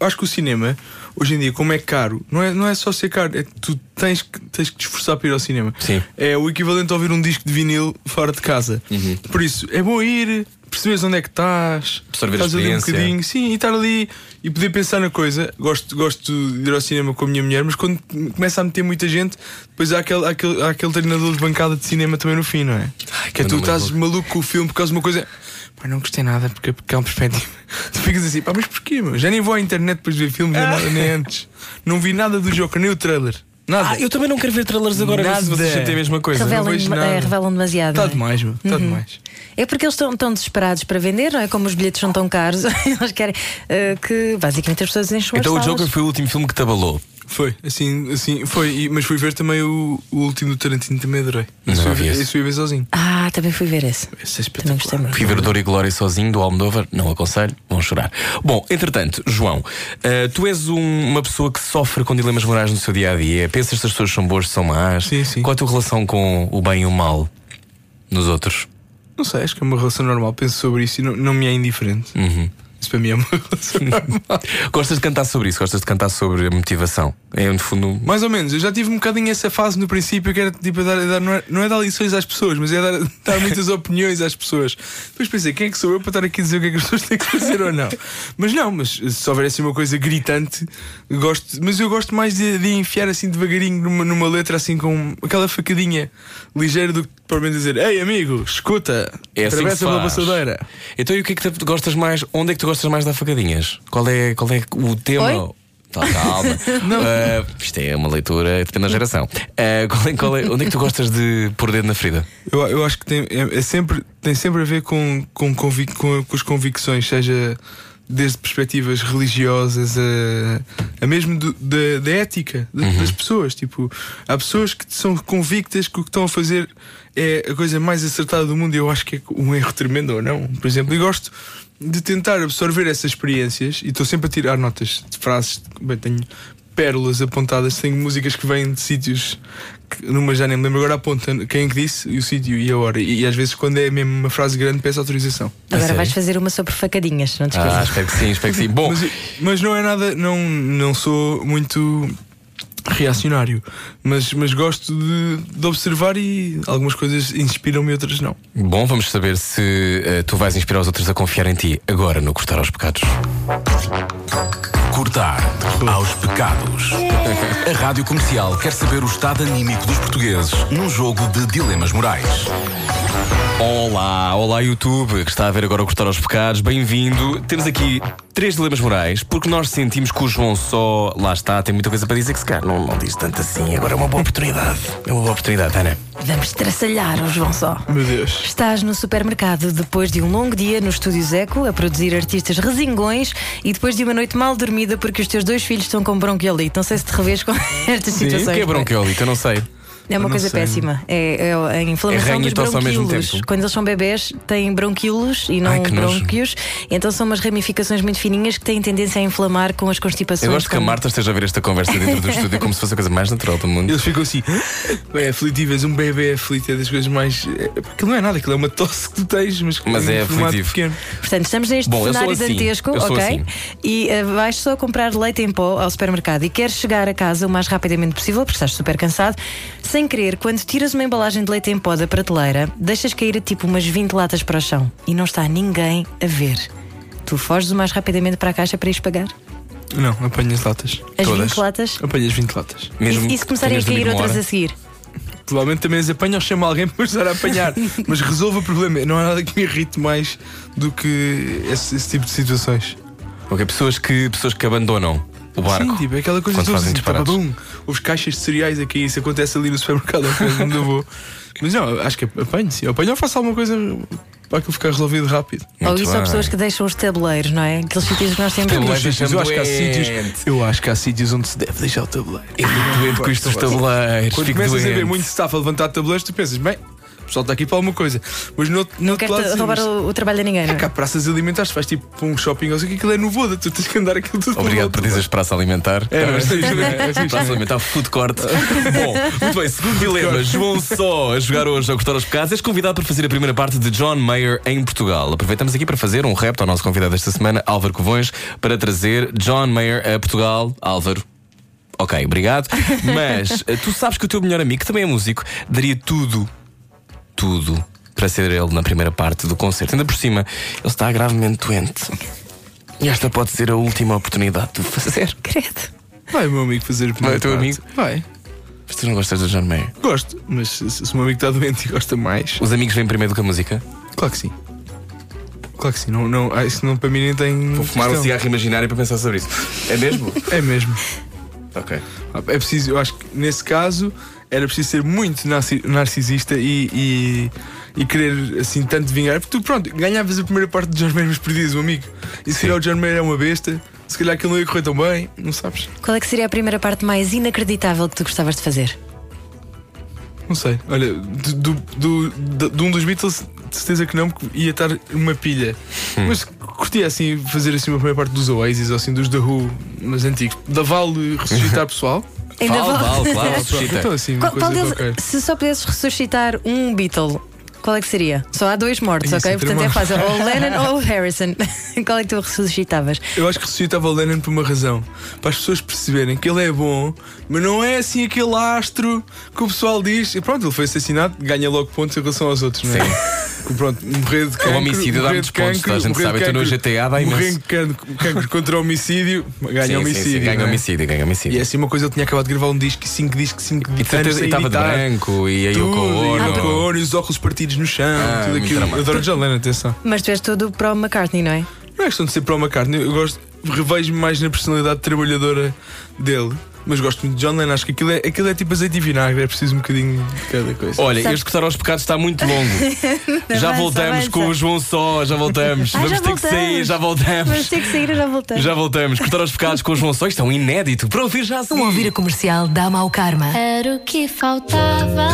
Acho que o cinema, hoje em dia, como é caro, não é, não é só ser caro, é que tu tens que, tens que te esforçar para ir ao cinema. Sim. É o equivalente a ouvir um disco de vinil fora de casa. Uhum. Por isso, é bom ir, perceberes onde é que estás, Absorver a estás ali um bocadinho, sim, e estar ali e poder pensar na coisa. Gosto, gosto de ir ao cinema com a minha mulher, mas quando começa a meter muita gente, depois há aquele, há aquele, há aquele treinador de bancada de cinema também no fim, não é? que é tu estás maluco com o filme por causa de uma coisa. Pá, não gostei nada porque, porque é uma perspectiva. Tu ficas assim, pá, mas porquê, meu? Já nem vou à internet depois de ver filmes, nem, nada, nem antes. Não vi nada do Joker, nem o trailer. Nada. Ah, eu também não quero ver trailers agora, ver se Nada. vocês sentem a mesma coisa. Revela- Revelam, nada. é, revelam demasiado. Está é? demais, meu. Está demais. É porque eles estão tão desesperados para vender, não é? Como os bilhetes são tão caros, eles querem eh, que basicamente as pessoas enchem as Então o. Joker foi o último filme que te abalou. Foi, assim, assim, foi. E- mas fui ver também o, o último do Tarantino, também adorei. Não Esse fui, vi ver- esse. esse fui ver sozinho. Ah, também fui ver esse. Esse é Também gostei espetacular. muito. Fui ver Dor e Glória sozinho do Almodóvar, não aconselho, vão chorar. Bom, entretanto, João, eh, tu és um- uma pessoa que sofre com dilemas morais no seu dia a dia. Pensas se as pessoas são boas, são más? Sim, sim. Qual é a tua relação com o bem e o mal nos outros? Não sei, acho que é uma relação normal. Penso sobre isso e não, não me é indiferente. Uhum. Isso para mim é uma relação normal. Gostas de cantar sobre isso? Gostas de cantar sobre a motivação? É no fundo. Mais ou menos, eu já tive um bocadinho essa fase no princípio que era tipo dar, dar- não, é, não é dar lições às pessoas, mas é dar, dar muitas opiniões às pessoas. Depois pensei, quem é que sou eu para estar aqui a dizer o que é que as pessoas têm que fazer ou não? Mas não, mas se houver assim uma coisa gritante, gosto, mas eu gosto mais de, de enfiar assim devagarinho numa, numa letra assim com aquela facadinha ligeira do que provavelmente dizer, ei amigo, escuta, É assim atravessa pela faz. passadeira. Então e o que é que tu gostas mais? Onde é que tu gostas mais de dar facadinhas? Qual é, qual é o tema? Oi? Tá, calma. Ah, isto é uma leitura, depende da geração. Ah, qual é, qual é- onde é que tu gostas de pôr o dedo na ferida? Eu, eu acho que tem, é, é sempre, tem sempre a ver com, com, convic, com, com as convicções, seja desde perspectivas religiosas a, a mesmo do- da, da ética de- das pessoas. Tipo, há pessoas que são convictas que o que estão a fazer é a coisa mais acertada do mundo e eu acho que é um erro tremendo ou não. Por exemplo, e gosto de tentar absorver essas experiências e estou sempre a tirar notas de frases. Bem, tenho pérolas apontadas. Tenho músicas que vêm de sítios que numa já nem me lembro agora aponta quem é que disse, e o sítio e a hora. E, e às vezes, quando é mesmo uma frase grande, peço autorização. Agora sério? vais fazer uma sobre facadinhas, não te Ah, esqueças. espero que sim, espero que sim. Bom, Mas, mas não é nada, não, não sou muito reacionário, mas, mas gosto de, de observar e algumas coisas inspiram-me, outras não. bom, vamos saber se eh, tu vais inspirar os outros a confiar em ti agora no Cortar aos Pecados. Cortar aos pecados. A Rádio Comercial quer saber o estado anímico dos portugueses num jogo de dilemas morais. Olá, olá YouTube, que está a ver agora o Cortar aos Pecados, bem-vindo. Temos aqui três dilemas morais, porque nós sentimos que o João só, lá está, tem muita coisa para dizer que se calhar não, não diz tanto assim. Agora é uma boa oportunidade. É uma boa oportunidade, Ana. Vamos traçalhar o João Só. Meu Deus. Estás no supermercado depois de um longo dia no Estúdio Zeco a produzir artistas resingões e depois de uma noite mal dormida porque os teus dois filhos estão com bronquiolite. Não sei se te revês com estas Sim, o situações. que é bronquiolite? Eu não sei. É uma coisa sei. péssima. É, é a inflamação É dos bronquíolos. Quando eles são bebés, têm bronquíolos e não Ai, brônquios. Então são umas ramificações muito fininhas que têm tendência a inflamar com as constipações. Eu gosto que a como- Marta esteja a ver esta conversa dentro do estúdio como se fosse a coisa mais natural do mundo. Eles ficam assim, bem aflitivas, um bebê aflito é das coisas mais. É, aquilo não é nada, aquilo é uma tosse que tu tens, mas, Mas é aflitivo. pequeno. Portanto, estamos neste Bom, cenário assim. dantesco, ok? assim. E eh, vais só comprar leite em pó ao supermercado e queres chegar a casa o mais rapidamente possível, porque estás super cansado, sem querer, quando tiras uma embalagem de leite em pó da prateleira, deixas cair tipo umas 20 latas para o chão e não está ninguém a ver. Tu foges o mais rapidamente para a caixa para ires pagar? Não, apanhas latas. As Todas. 20 latas? Apanhas 20 latas. Mesmo e, e se começarem a cair outras hora. a seguir? Provavelmente também as apanho ou chamo alguém para ajudar a apanhar. mas resolve o problema. Não há nada que me irrite mais do que esse, esse tipo de situações. Ok, pessoas que, pessoas que abandonam o barco. Sim, tipo, é aquela coisa toda fazem assim, babum, os caixas de cereais aqui, isso acontece ali no supermercado, onde eu vou. Mas não, acho que apanho, sim. Apanho ou faço alguma coisa para aquilo ficar resolvido rápido. Ou Muito isso são bem. pessoas que deixam os tabuleiros, não é? Aqueles sítios que nós temos. Tabuleiros. Eu acho que há doente. sítios. Eu acho que há sítios onde se deve deixar o tabuleiro. Eu fico doente com isto dos tabuleiros. Quando Fico começas a ver doente. muito staff a levantar tabuleiros, tu pensas, bem, pessoal está aqui para alguma coisa. Mas no, no Não quero lado, roubar mas- o, o trabalho a ninguém, não É há é? praças alimentares, faz tipo para um shopping, ou sei que aquilo é no Voda, tu tens que andar aquilo tudo Obrigado por dizer. dizeres praça alimentar. É, mas tens? É fixe. Praça alimentar, food court. Bom, muito bem, segundo dilema, João Só a jogar hoje ao Cortar aos Pecados, és convidado para fazer a primeira parte de John Mayer em Portugal. Aproveitamos aqui para fazer um repto ao nosso convidado esta semana, Álvaro Covões, para trazer John Mayer a Portugal. Álvaro. Ok, obrigado. Mas eh, tu sabes que o teu melhor amigo, que também é músico, daria tudo, tudo, para ser ele na primeira parte do concerto. Ainda por cima, ele está gravemente doente. E esta pode ser a última oportunidade de o fazer. Credo. Vai, meu amigo, fazer a primeira Vai, teu parte. amigo? Vai. Mas tu não gostas do John Mayer? Gosto, mas se, se o meu amigo está doente e gosta mais, Os amigos vêm primeiro do que a música? claro que sim. Claro que sim, não, não, ah, isso não para mim nem tem. Vou fumar um questão. cigarro imaginário para pensar sobre isso. É mesmo? É mesmo. ok. É preciso, eu acho que nesse caso era preciso ser muito narci- narcisista e, e, e querer assim tanto vingar. Porque tu, pronto, ganhavas a primeira parte de John Mayer, mas perdias um amigo. E se calhar o John Mayer é uma besta, se calhar aquilo não ia correr tão bem, não sabes? Qual é que seria a primeira parte mais inacreditável que tu gostavas de fazer? Não sei. Olha, do, do, do- de, um dos Beatles, de certeza que não, porque ia estar uma pilha. Mas curtia assim fazer assim uma primeira parte dos Oasis ou assim dos The Who, mas antigos. Da Vale ressuscitar pessoal. Ainda Vale, vale. vale, claro, ressuscita. então assim, uma Qual, coisa qual deles, qualquer. se só pudesses ressuscitar um Beatle, qual é que seria? Só há dois mortos, Isso ok? é Portanto é fácil. Ou o Lennon ou o Harrison. qual é que tu ressuscitavas? Eu acho que ressuscitava o Lennon por uma razão. Para as pessoas perceberem que ele é bom, mas não é assim aquele astro que o pessoal diz. E pronto, ele foi assassinado, ganha logo pontos em relação aos outros, não é? Que, Pronto, morrer de cancro. homicídio dá morrer muitos de pontos, cancro, a gente morrer de sabe, então no GTA dá Morrer imenso. de cancro, cancro contra homicídio, ganha Sim, sim, homicídio. sim, ganha não é? homicídio, ganha E homicídio. é assim uma coisa, ele tinha acabado de gravar um disco, cinco discos, cinco E de certeza anos e estava de branco e aí o Tudo, e Ono. o e os óculos partidos no chão, Ah, tudo aquilo. Eu adoro John Lennon, atenção. Mas tu és todo para o McCartney, não é? Não é questão de ser para o McCartney, eu gosto, revejo-me mais na personalidade trabalhadora dele. Mas gosto muito de John Lennon, acho que aquilo é, aquilo é tipo azeite e vinagre, é preciso um bocadinho de cada coisa. Olha, Sabes- este cortar aos pecados está muito longo. já Avança, voltamos avança. com o João Só, já voltamos. Ah, Vamos já ter que sair, voltamos. já voltamos. Vamos ter que sair, já voltei. Já voltamos. Cortar aos pecados com o João Só. Isto é um inédito. Para ouvir já a seguir. Um ouvir a comercial dá mau karma. Era o que faltava.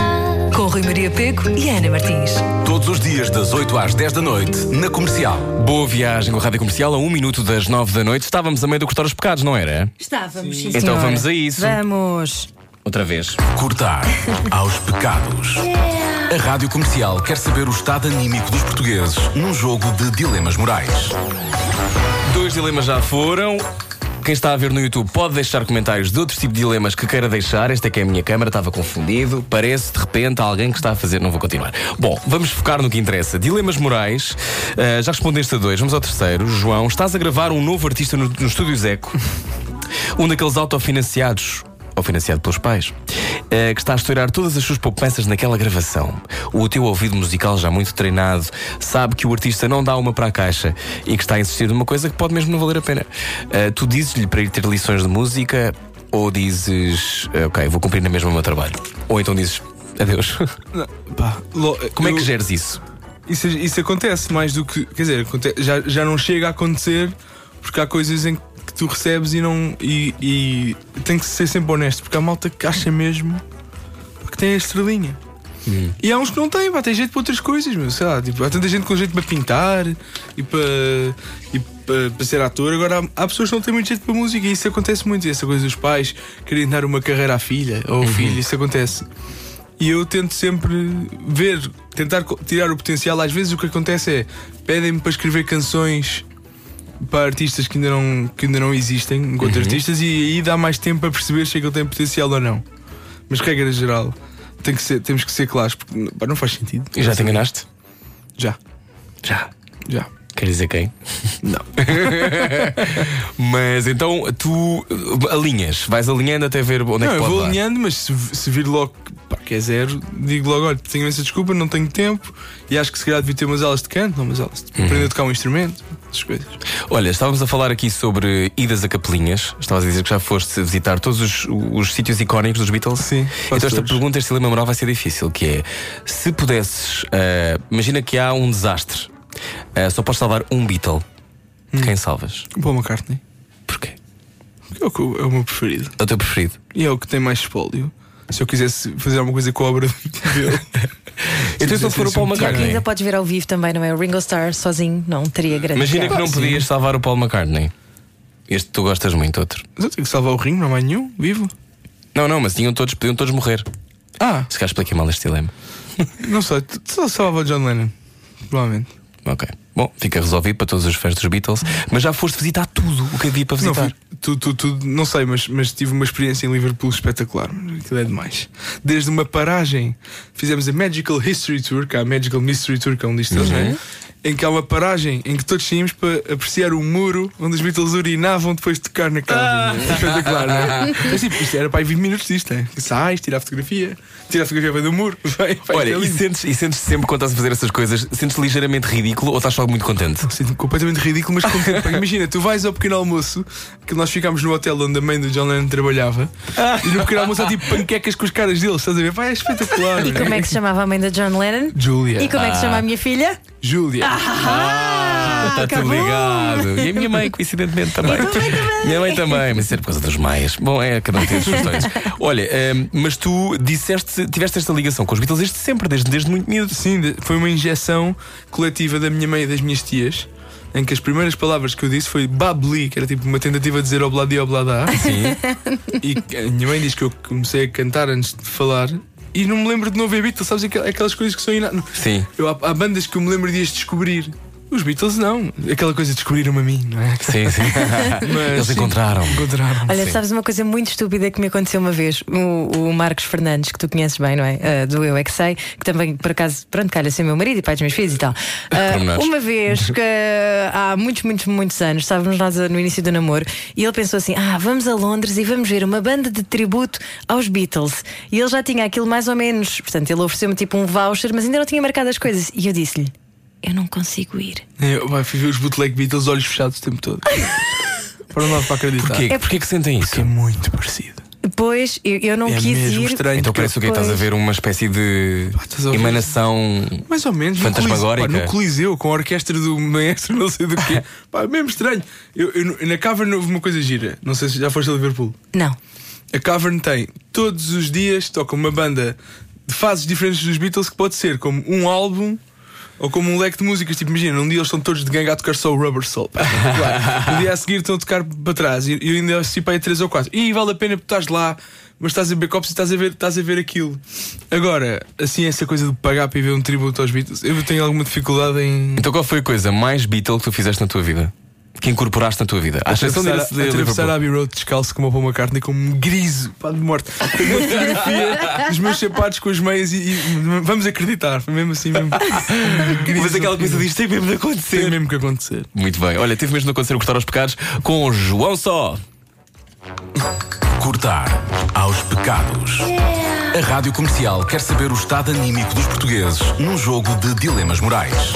Com Rui Maria Peco e Ana Martins. Todos os dias, das 8 às 10 da noite, na comercial. Boa viagem com a Rádio Comercial a um minuto das nove da noite. Estávamos a meio de cortar os pecados, não era? Estávamos, sim, Então senhora. vamos a isso. Vamos. Outra vez. Cortar aos pecados. A Rádio Comercial quer saber o estado anímico dos portugueses num jogo de dilemas morais. Dois dilemas já foram. Quem está a ver no YouTube pode deixar comentários de outros tipos de dilemas que queira deixar. Esta é que é a minha câmara, estava confundido. Parece de repente alguém que está a fazer. Não vou continuar. Bom, vamos focar no que interessa. Dilemas morais. Ah, já respondeste a dois, vamos ao terceiro. João, estás a gravar um novo artista no, no Estúdio Zeco. Um daqueles autofinanciados. Ou financiado pelos pais, eh, que está a estourar todas as suas poupanças naquela gravação. O teu ouvido musical já muito treinado sabe que o artista não dá uma para a caixa e que está a insistir numa coisa que pode mesmo não valer a pena. Eh, tu dizes-lhe para ir ter lições de música ou dizes, eh, ok, vou cumprir na mesma o meu trabalho? Ou então dizes, adeus. Não, pá, lo- Como é eu- que geres isso? Isso, isso acontece mais do que. Quer dizer, já, já não chega a acontecer porque há coisas em que tu recebes e não. E, e tem que ser sempre honesto, porque há malta que acha mesmo que tem a estrelinha. E há uns que não têm, pá, tem jeito para outras coisas, meu, sei lá, tipo, há tanta gente com jeito para pintar e para, e para, para ser ator. Agora há, há pessoas que não têm muito jeito para música e isso acontece muito. E essa coisa dos pais querem dar uma carreira à filha ou ao filho, isso acontece. E eu tento sempre ver, tentar tirar o potencial. Às vezes o que acontece é pedem-me para escrever canções para artistas que ainda não, que ainda não existem enquanto artistas e aí dá mais tempo a perceber se aquilo tem potencial ou não. Mas regra geral, tem que ser, temos que ser claros, porque pá, não faz sentido. E já te enganaste? Já, Já. já. Quer dizer quem? Não. Mas então tu alinhas, vais alinhando até ver onde é Não, que eu pode vou dar. alinhando, mas se, se vir logo que, pá, que é zero, digo logo: olha, tenho essa desculpa, não tenho tempo e acho que se calhar devia ter umas aulas de canto, não, umas aulas de aprender a tocar um instrumento, essas coisas. Olha, estávamos a falar aqui sobre idas a Capelinhas. Estavas a dizer que já foste visitar todos os, os sítios icónicos dos Beatles. Sim, Então esta todos. pergunta, este dilema moral vai ser difícil, que é se pudesses, ah, imagina que há um desastre, ah, só podes salvar um Beatle. Hum. Quem salvas? O Paul McCartney Porquê? é é o meu preferido É o teu preferido. e é o que tem mais espólio. Se eu quisesse fazer alguma coisa com a obra dele, Então se não for o Paul McCartney. ainda podes ver ao vivo também, não é? O Ringo Starr sozinho não teria grande Imagina que não podias salvar o Paul McCartney. Este tu gostas muito, outro. mas eu tenho que salvar o ringue, não há mais nenhum, vivo. Não, não, mas tinham todos, podiam todos morrer. Ah, Se calhar expliquei mal este dilema. não sei, tu- só salvava o John Lennon, provavelmente. Ok. Bom, fica resolvido para todos os fãs dos Beatles. Mas já foste visitar tudo o que havia para Não, visitar. Fui- tu, tu, tu- não sei, mas, mas tive uma experiência em Liverpool espetacular. Aquilo é demais. Desde uma paragem, fizemos a Magical History Tour, que é a Magical Mystery Tour, que é um disco deles, né? Em que há uma paragem em que todos saímos para apreciar o muro onde os Beatles urinavam depois de tocar naquela. vinha. É espetacular, não é? Mas, tipo, isto era para aí 20 minutos disto, né? Sais, tirar a fotografia, tirar a fotografia vai do muro. Vai, vai, Olha, é e sentes, e sentes sempre quando estás a fazer essas coisas, sentes ligeiramente ridículo ou estás só muito contente? Sinto-me completamente ridículo, mas contente. Imagina, tu vais ao pequeno almoço, que nós ficámos no hotel onde a mãe do John Lennon trabalhava, e no pequeno almoço há tipo panquecas com as caras deles, estás a ver? Pá, é espetacular. E como é que se chamava a mãe da John Lennon? Julia. E como é que se chama a minha filha? Júlia. Ah, Está tudo acabou. ligado. E a minha mãe, coincidentemente, também. Minha mãe também, mas isso era por causa dos maias. Bom, é, cada um tem as suas histórias. Olha, hum, mas tu disseste, tiveste esta ligação com os Beatles desde sempre, desde, desde muito miúdo. Sim, de- foi uma injeção coletiva da minha mãe e das minhas tias. Em que as primeiras palavras que eu disse foi babli, que era tipo uma tentativa de dizer obladi oblada. Sim. E a minha mãe diz que eu comecei a cantar antes de falar e não me lembro de não ver Beatles, sabes? aquel- Aquelas coisas que são ina... Sim. Eu, há, há bandas que eu me lembro de as descobrir. Os Beatles não. Aquela coisa de descobriram-me a mim, não é? Sim, sim. Mas, Eles sim, encontraram. Encontraram. Olha, Sim. sabes uma coisa muito estúpida que me aconteceu uma vez? O, o Marcos Fernandes, que tu conheces bem, não é? Ah, do Eu É Que Sei, que também, por acaso, pronto, calha ser meu marido e pai dos meus filhos e tal. Pormenores. uma vez, que há muitos, muitos, muitos anos, estávamos nós no início do namoro e ele pensou assim: ah, vamos a Londres e vamos ver uma banda de tributo aos Beatles. E ele já tinha aquilo mais ou menos, portanto, ele ofereceu-me tipo um voucher, mas ainda não tinha marcado as coisas. E eu disse-lhe: eu não consigo ir. Eu fui ver os bootleg Beatles, olhos fechados o tempo todo. para não dar para acreditar. Porquê? É Porquê que sentem isso? Porque é muito parecido. Depois eu, eu não é quis mesmo ir. estranho. Então porque- parece o que estás a ver uma espécie de Pá, estás a ouvir? emanação. Mais ou menos. no Fantasmagórica. Coliseu, pá, no Coliseu, com a orquestra do maestro, não sei do quê. Pá, mesmo estranho. Eu, eu- na Cavern houve uma coisa gira. Não sei se já foste a Liverpool. Não. A Cavern tem todos os dias toca uma banda de fases diferentes dos Beatles que pode ser como um álbum. Ou como um leque de músicas, tipo, imagina, um dia eles estão todos de gangue a tocar só o Rubber Soul. claro. Dia a seguir estão a tocar para trás e eu ainda assisti aí três ou quatro. E vale a pena porque estás lá, mas estás a ver copos e estás a ver, estás a ver aquilo. Agora, assim, essa coisa de pagar para ir ver um tributo aos Beatles, eu tenho alguma dificuldade em. Então qual foi a coisa mais Beatle que tu fizeste na tua vida? Que incorporaste na tua vida? À exceção atravessar, desse de atravessar. Abbey Road descalço como o Paul McCartney com um griso pá, de morte. Tenho uma fotografia dos meus sapatos com as meias e, e vamos acreditar, mesmo assim mesmo. Mas aquela coisa diz disto tem mesmo de tem acontecer. mesmo que acontecer. Muito bem. Olha, teve mesmo de acontecer o cortar aos pecados com o João Só. Cortar aos pecados. A Rádio Comercial quer saber o estado anímico dos portugueses num jogo de dilemas morais.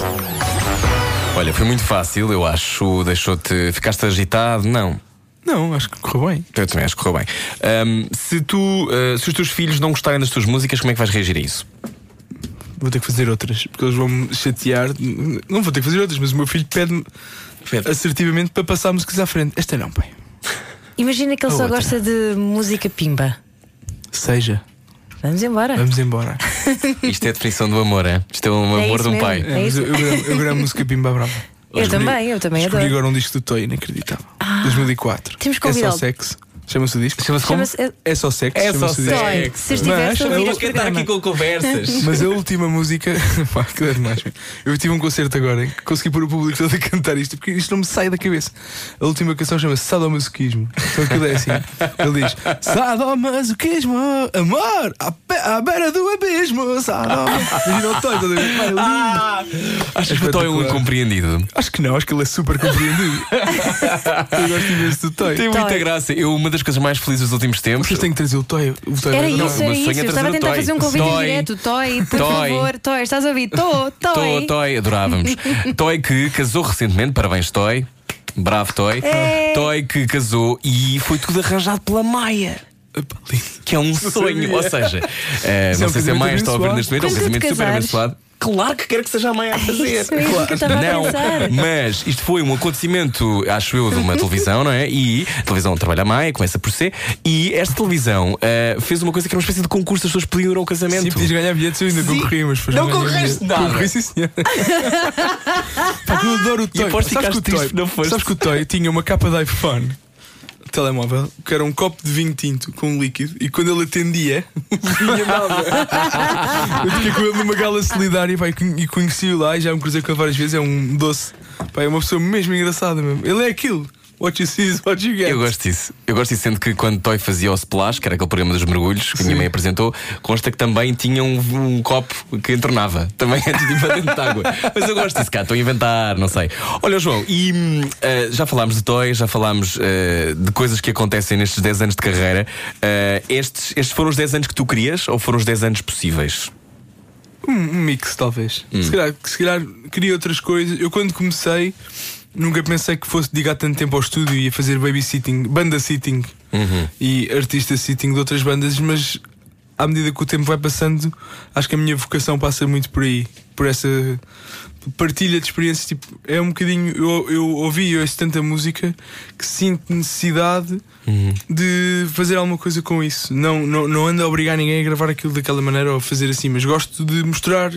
Olha, foi muito fácil, eu acho. Deixou-te. Ficaste agitado? Não. Não, acho que correu bem. Eu também acho que correu bem. Ahm, se tu. ah, se os teus filhos não gostarem das tuas músicas, como é que vais reagir a isso? Vou ter que fazer outras, porque eles vão-me chatear. Não vou ter que fazer outras, mas o meu filho pede-me assertivamente para passar músicas à frente. Esta não, pai. Imagina que ele Ou só outra. gosta de música pimba. Seja, Vamos embora. vamos embora. Isto é a definição do amor, é? Isto é um É amor de um pai. É mas isso. eu, eu, gramo, eu música Pimba Brava. Eu Escolhi- também, eu também Escolhi adoro. agora um disco do Toy, inacreditável. 2004. Temos que É só sexo. Chama-se o disco? Chama-se Chama-se. eh, É só sexo. É só chama-se o disco. Toy. sexo. Se estivesse a Mas- ouvir Eu estar programa. aqui com conversas. Mas a última música. Pá, que é demais. Eu tive um concerto agora em que consegui pôr o público todo a cantar isto porque isto não me sai da cabeça. A última canção chama-se Sadomasoquismo. Então aquilo é assim. Ele diz: Sadomasoquismo, amor, à, pe- à beira do abismo. Sadomasoquismo. Imagina o Toy, estás a ver? Pá, é lindo. Achas que o Toy é um incompreendido? Acho que não, acho que ele é super compreendido. eu gosto imenso do Toy. Tem muita Toy. graça. Eu, uma das coisas mais felizes dos últimos tempos. Vocês têm que trazer o Toy. O toy Era Não, isso, era sonho isso. Eu estava a trazer o tentar Toy. fazer um convite Toy. direto. Toy, por Toy. favor. Toy, estás a ouvir? Tô, Tô, Toy. Toy, adorávamos. Toy que casou recentemente, parabéns, Toy. Bravo, Toy. É. Toy que casou e foi tudo arranjado pela Maia. Que é um sonho. Ou seja, eh, é não sei se a Maia está a ouvir neste momento, é um casamento super abençoado. Claro que quero que seja a Maia a fazer. Isso mesmo que eu estava a não, pensar. mas isto foi um acontecimento, acho eu, de uma televisão, não é? E a televisão trabalha a Maia, começa por ser. E esta televisão eh, fez uma coisa que era uma espécie de concurso, as pessoas podiam ir ao casamento. Sim, podias ganhar bilhetes, eu ainda Sim. concorri, mas depois Não concorreste nada. Concorri, sim, senhor. Pá, que eu adoro o Toy. aposto que Toy, não foste. sabes que o Toy tinha uma capa de iPhone telemóvel que era um copo de vinho tinto com um líquido e quando ele atendia o vinho andava. eu fiquei com ele numa gala solidária pá, e con- conheci-o lá e já me cruzei com ele várias vezes. É um doce, é uma pessoa mesmo engraçada mesmo. Ele é aquilo. What you see is what you get. Eu gosto disso. Eu gosto disso, sendo que quando Toy fazia o Splash, que era aquele programa dos mergulhos que a minha mãe apresentou, consta que também tinha um, um copo que entornava. Também antes de ir para dentro de água. Mas eu gosto disso, cá, estou a inventar, não sei. Olha, João, e hum, eh, já falámos de Toy, já falámos eh, de coisas que acontecem nestes 10 anos de carreira. Eh, estes, estes foram os 10 anos que tu querias ou foram os 10 anos possíveis? Um, um mix, talvez. Se, calhar, se calhar queria outras coisas. Eu, quando comecei, nunca pensei que fosse dedicar tanto tempo ao estúdio e a fazer babysitting, banda sitting e artista sitting de outras bandas, mas à medida que o tempo vai passando, acho que a minha vocação passa muito por aí, por essa partilha de experiências. Tipo, é um bocadinho. Eu, eu ouvi e ouço tanta música que sinto necessidade de fazer alguma coisa com isso. Não, não, não ando a obrigar ninguém a gravar aquilo daquela maneira ou a fazer assim, mas gosto de mostrar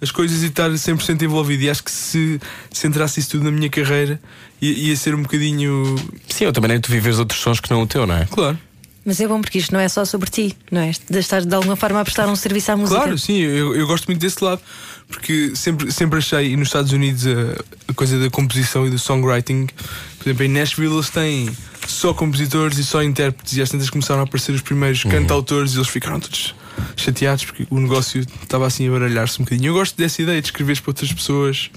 as coisas e estar 100% envolvido. E acho que se centrasse isso tudo na minha carreira, ia, ia ser um bocadinho. Sim, eu também nem tu vives outros sons que não o teu, não é? Claro, Mas é bom porque isto não é só sobre ti, não é? De estar de alguma forma a prestar um serviço à música. claro, sim, eu, eu gosto muito desse lado. Porque sempre, sempre achei, e nos Estados Unidos, a, a coisa da composição e do songwriting, por exemplo, em Nashville eles têm só compositores e só intérpretes, e às tantas começaram a aparecer os primeiros cantautores e eles ficaram todos chateados porque o negócio estava assim a baralhar-se um bocadinho. Eu gosto dessa ideia de escreveres para outras pessoas.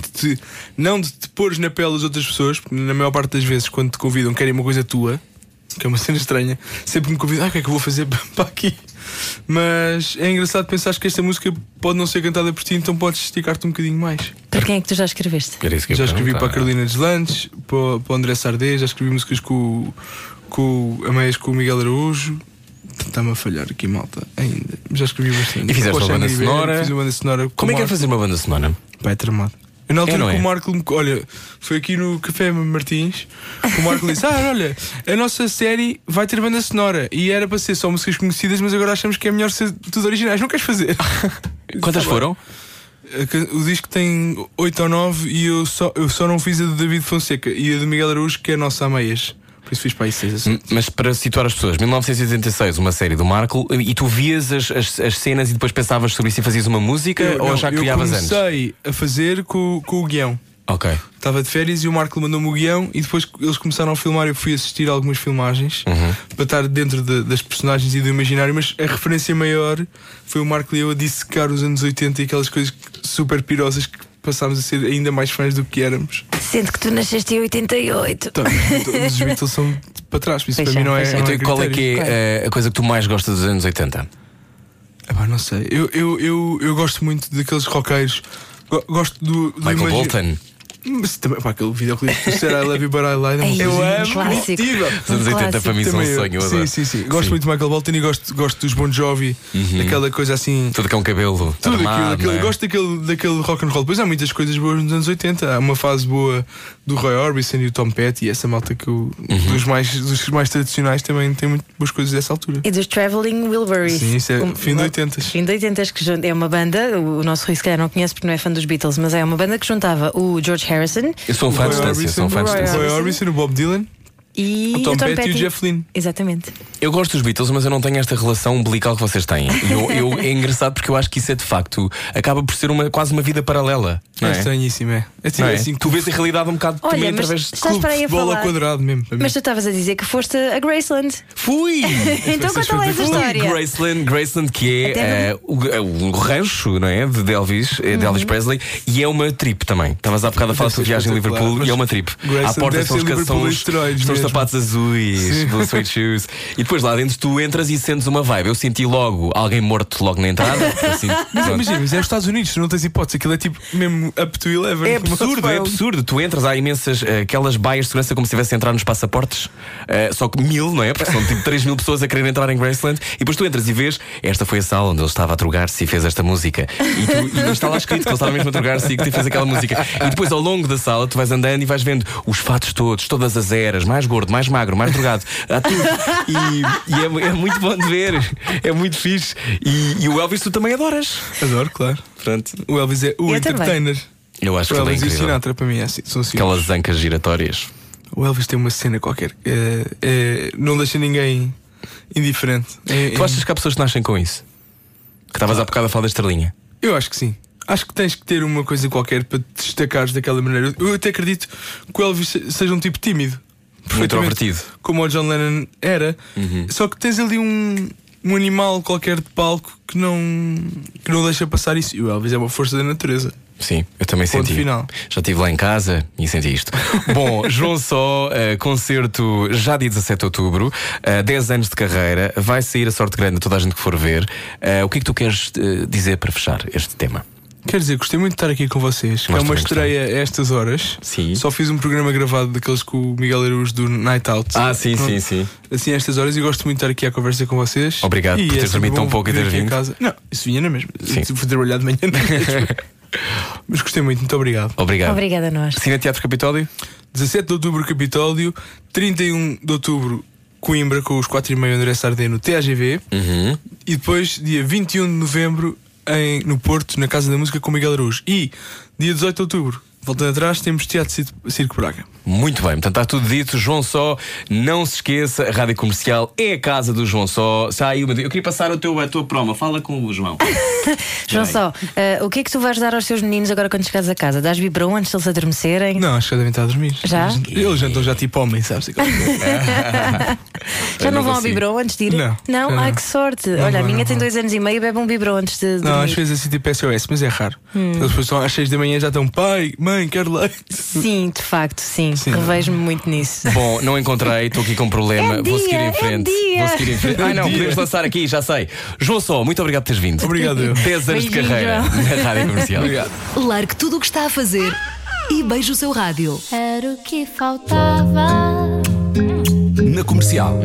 de te- não de te pôres na pele das outras pessoas, porque na maior parte das vezes, quando te convidam, querem uma coisa tua, que é uma cena estranha, sempre me convidam, ah, o que é que eu vou fazer para aqui? Mas é engraçado pensar que esta música pode não ser cantada por ti, então podes esticar-te um bocadinho mais. Para quem é que tu já escreveste? Era isso que eu Já escrevi para a. Carolina Deslandes, para, para o André Sardé, já escrevi músicas com, com o- a meias com o Miguel Araújo. Está-me a falhar aqui, malta, ainda. Já escrevi bastante. E fizeste uma banda sonora? Fiz uma banda sonora. com Como é que é fazer uma banda sonora? É tramado. Eu, na altura É, que é? o Marco me. Olha, foi aqui no Café Martins. O Marco disse: Ah, olha, a nossa série vai ter banda sonora. E era para ser só músicas conhecidas, mas agora achamos que é melhor ser tudo originais. Não queres fazer? Quantas Tá foram? O disco tem 8 ou 9 e eu só, eu só não fiz a do David Fonseca e a do Miguel Araújo, que é a nossa a meias. Por isso fiz para aí 6 M- Mas para situar as pessoas, 1986, uma série do Marco, e tu vias as, as, as cenas e depois pensavas sobre isso e fazias uma música ou já criavas eu antes? comecei a fazer com, com o guião. Ok. Estava de férias e o Marco mandou-me o guião e depois eles começaram a filmar. Eu fui assistir algumas filmagens Uhum. para estar dentro de- das personagens e do imaginário. Mas a referência maior foi o Marco e eu a dissecar os anos 80 e aquelas coisas super pirosas que passámos a ser ainda mais fãs do que éramos. Sendo que tu nasceste em 88. Então, todos os Beatles são para trás, isso Pois para mim é, não é. não Então, é qual é que é eh, a coisa que tu mais gostas dos anos 80? Epá, não sei. Eu, eu, eu, eu gosto muito daqueles roqueiros. Go- Gosto do. do Michael imagi- Bolton? Mas também, pá, aquele videoclipe do Ser I Love You But I Lied é uma coisa um clássico. incrível. Os anos Um 80 para mim são um Também eu. sonho. eu sim, adoro. sim, sim. Gosto muito de Michael Bolton e gosto, gosto dos Bon Jovi, aquela coisa assim. Tudo é um cabelo. Tudo armado, aquilo- não é? gosto daquele, daquele rock and roll. Depois há muitas coisas boas nos anos 80. Há uma fase boa do Roy Orbison e do Tom Petty, e essa malta que eu, Uhum. dos, mais, dos mais tradicionais também tem muito boas coisas dessa altura. E dos Traveling Wilburys. Sim, isso é Um- fim de 80s. Fim de 80 que é uma banda, o nosso Rui se calhar não conhece porque não é fã dos Beatles, mas é uma banda que juntava o George Harrison Eu sou um fã de distância. Sou um fã de Roy distância. Roy Orbison. Orbison, o Bob Dylan, e o Tom, Petty e o Jeff Lynne. Exatamente. Eu gosto dos Beatles, mas eu não tenho esta relação umbilical que vocês têm. Eu, eu- é engraçado porque eu acho que isso é de facto acaba por ser uma, quase uma vida paralela. Não É é? estranhíssimo, é. É tipo Não é? assim, tu vês a realidade um bocado Olha, também através de. para aí a bola quadrado mesmo. Mas tu estavas a dizer que foste a Graceland. Fui! então conta lá essa história. Graceland, Graceland, que é eh, o, é o rancho não é? de Elvis, eh, de Uhum. Elvis Presley, e é uma trip também. Estavas há bocado a falar sobre viagem espetacular, Liverpool e é uma trip. Graceland à porta são os, sapatos azuis, blue suede shoes. E depois lá dentro tu entras e sentes uma vibe. Eu senti logo alguém morto logo na entrada. assim, Mas imagina, mas é os Estados Unidos, tu não tens hipótese. Aquilo é tipo mesmo up to 11. É absurdo, é absurdo. Tu entras, há imensas eh, aquelas baias de segurança como se estivesse a entrar nos passaportes. Eh, só que mil, não é? Porque são tipo 3 mil pessoas a querer entrar em Graceland. E depois tu entras e vês, esta foi a sala onde ele estava a drogar-se e fez esta música. E, tu, e está lá escrito que ele estava mesmo a drogar-se e que fez aquela música. E depois ao longo da sala tu vais andando e vais vendo os fatos todos, todas as eras, mais gordo, mais magro, mais drogado, há tudo. E, e é, é muito bom de ver. É muito fixe. E, e o Elvis tu também adoras. Adoro, claro. Pronto. O Elvis é o Eu também. entertainer. Eu acho O que ele é Elvis e o incrível. Sinatra para mim é assim, são assim. Aquelas ancas giratórias. O Elvis tem uma cena qualquer. é- é- não deixa ninguém indiferente. É- Tu é- achas que há pessoas que nascem com isso? Que estavas há bocado a falar da estrelinha. Eu acho que sim. Acho que tens que ter uma coisa qualquer para te destacares daquela maneira. Eu até acredito que o Elvis se- seja um tipo tímido. Introvertido. Como o John Lennon era. Só que tens ali um, um animal qualquer de palco que não, que não deixa passar isso. E o Elvis é uma força da natureza. Sim, eu também Ponto senti. final. Já estive lá em casa e senti isto. Bom, João Só, eh, concerto já dia 17 de outubro, eh, 10 anos de carreira, vai sair a sorte grande a toda a gente que for ver. Eh, o que é que tu queres dizer para fechar este tema? Quer dizer, gostei muito de estar aqui com vocês. que é uma estreia a estas horas. Sim. Só fiz um programa gravado daqueles com o Miguel Araújo do Night Out. Ah, sim, Pronto. sim, sim. Assim, a estas horas, e gosto muito de estar aqui à conversa com vocês. Obrigado e por é teres sempre dormido tão pouco e teres vindo. Casa. Não, isso vinha na mesma. Sim. Fui trabalhar de manhã. é? Mas gostei muito, muito obrigado. Obrigado. Obrigada a nós. Cine Teatro Capitólio? 17 de outubro, Capitólio. 31 de outubro, Coimbra, com os 4 e meio André Sardé no TAGV. Uhum. E depois, dia 21 de novembro, em, no Porto, na Casa da Música, com Miguel Araújo. E dia 18 de outubro, voltando atrás, temos Teatro Circo- Braga. Muito bem, portanto está tudo dito. João Só, não se esqueça, a Rádio Comercial é a casa do João Só. Sai, eu queria passar o teu, a tua promo. Fala com o João. João Só, eh, o que é que tu vais dar aos teus meninos agora quando chegares a casa? Dás biberon antes de eles adormecerem? Não, acho que devem estar a dormir. Já? Eles jantam já tipo homem, sabes? Já não, não vão ao biberon antes de ir? Não, Não? não. Ai que sorte. Olha, a vou, minha não tem dois anos e meio e bebe um biberon antes de Não, dormir. às vezes assim tipo SOS, mas é raro. Hum. Eles depois estão às 6 da manhã já estão pai, mãe, quero leite. Sim, de facto, sim. Sim. Revejo-me muito nisso. Bom, não encontrei, estou aqui com um problema. É Vou seguir dia, em é frente. dia. Vou seguir em frente. Ai não, dia. podemos lançar aqui, já sei. João Só, muito obrigado por teres vindo. Obrigado, eu. 10 anos de carreira na Rádio Comercial. Obrigado. Largue tudo o que está a fazer e beije o seu rádio. Era o que faltava. Na comercial.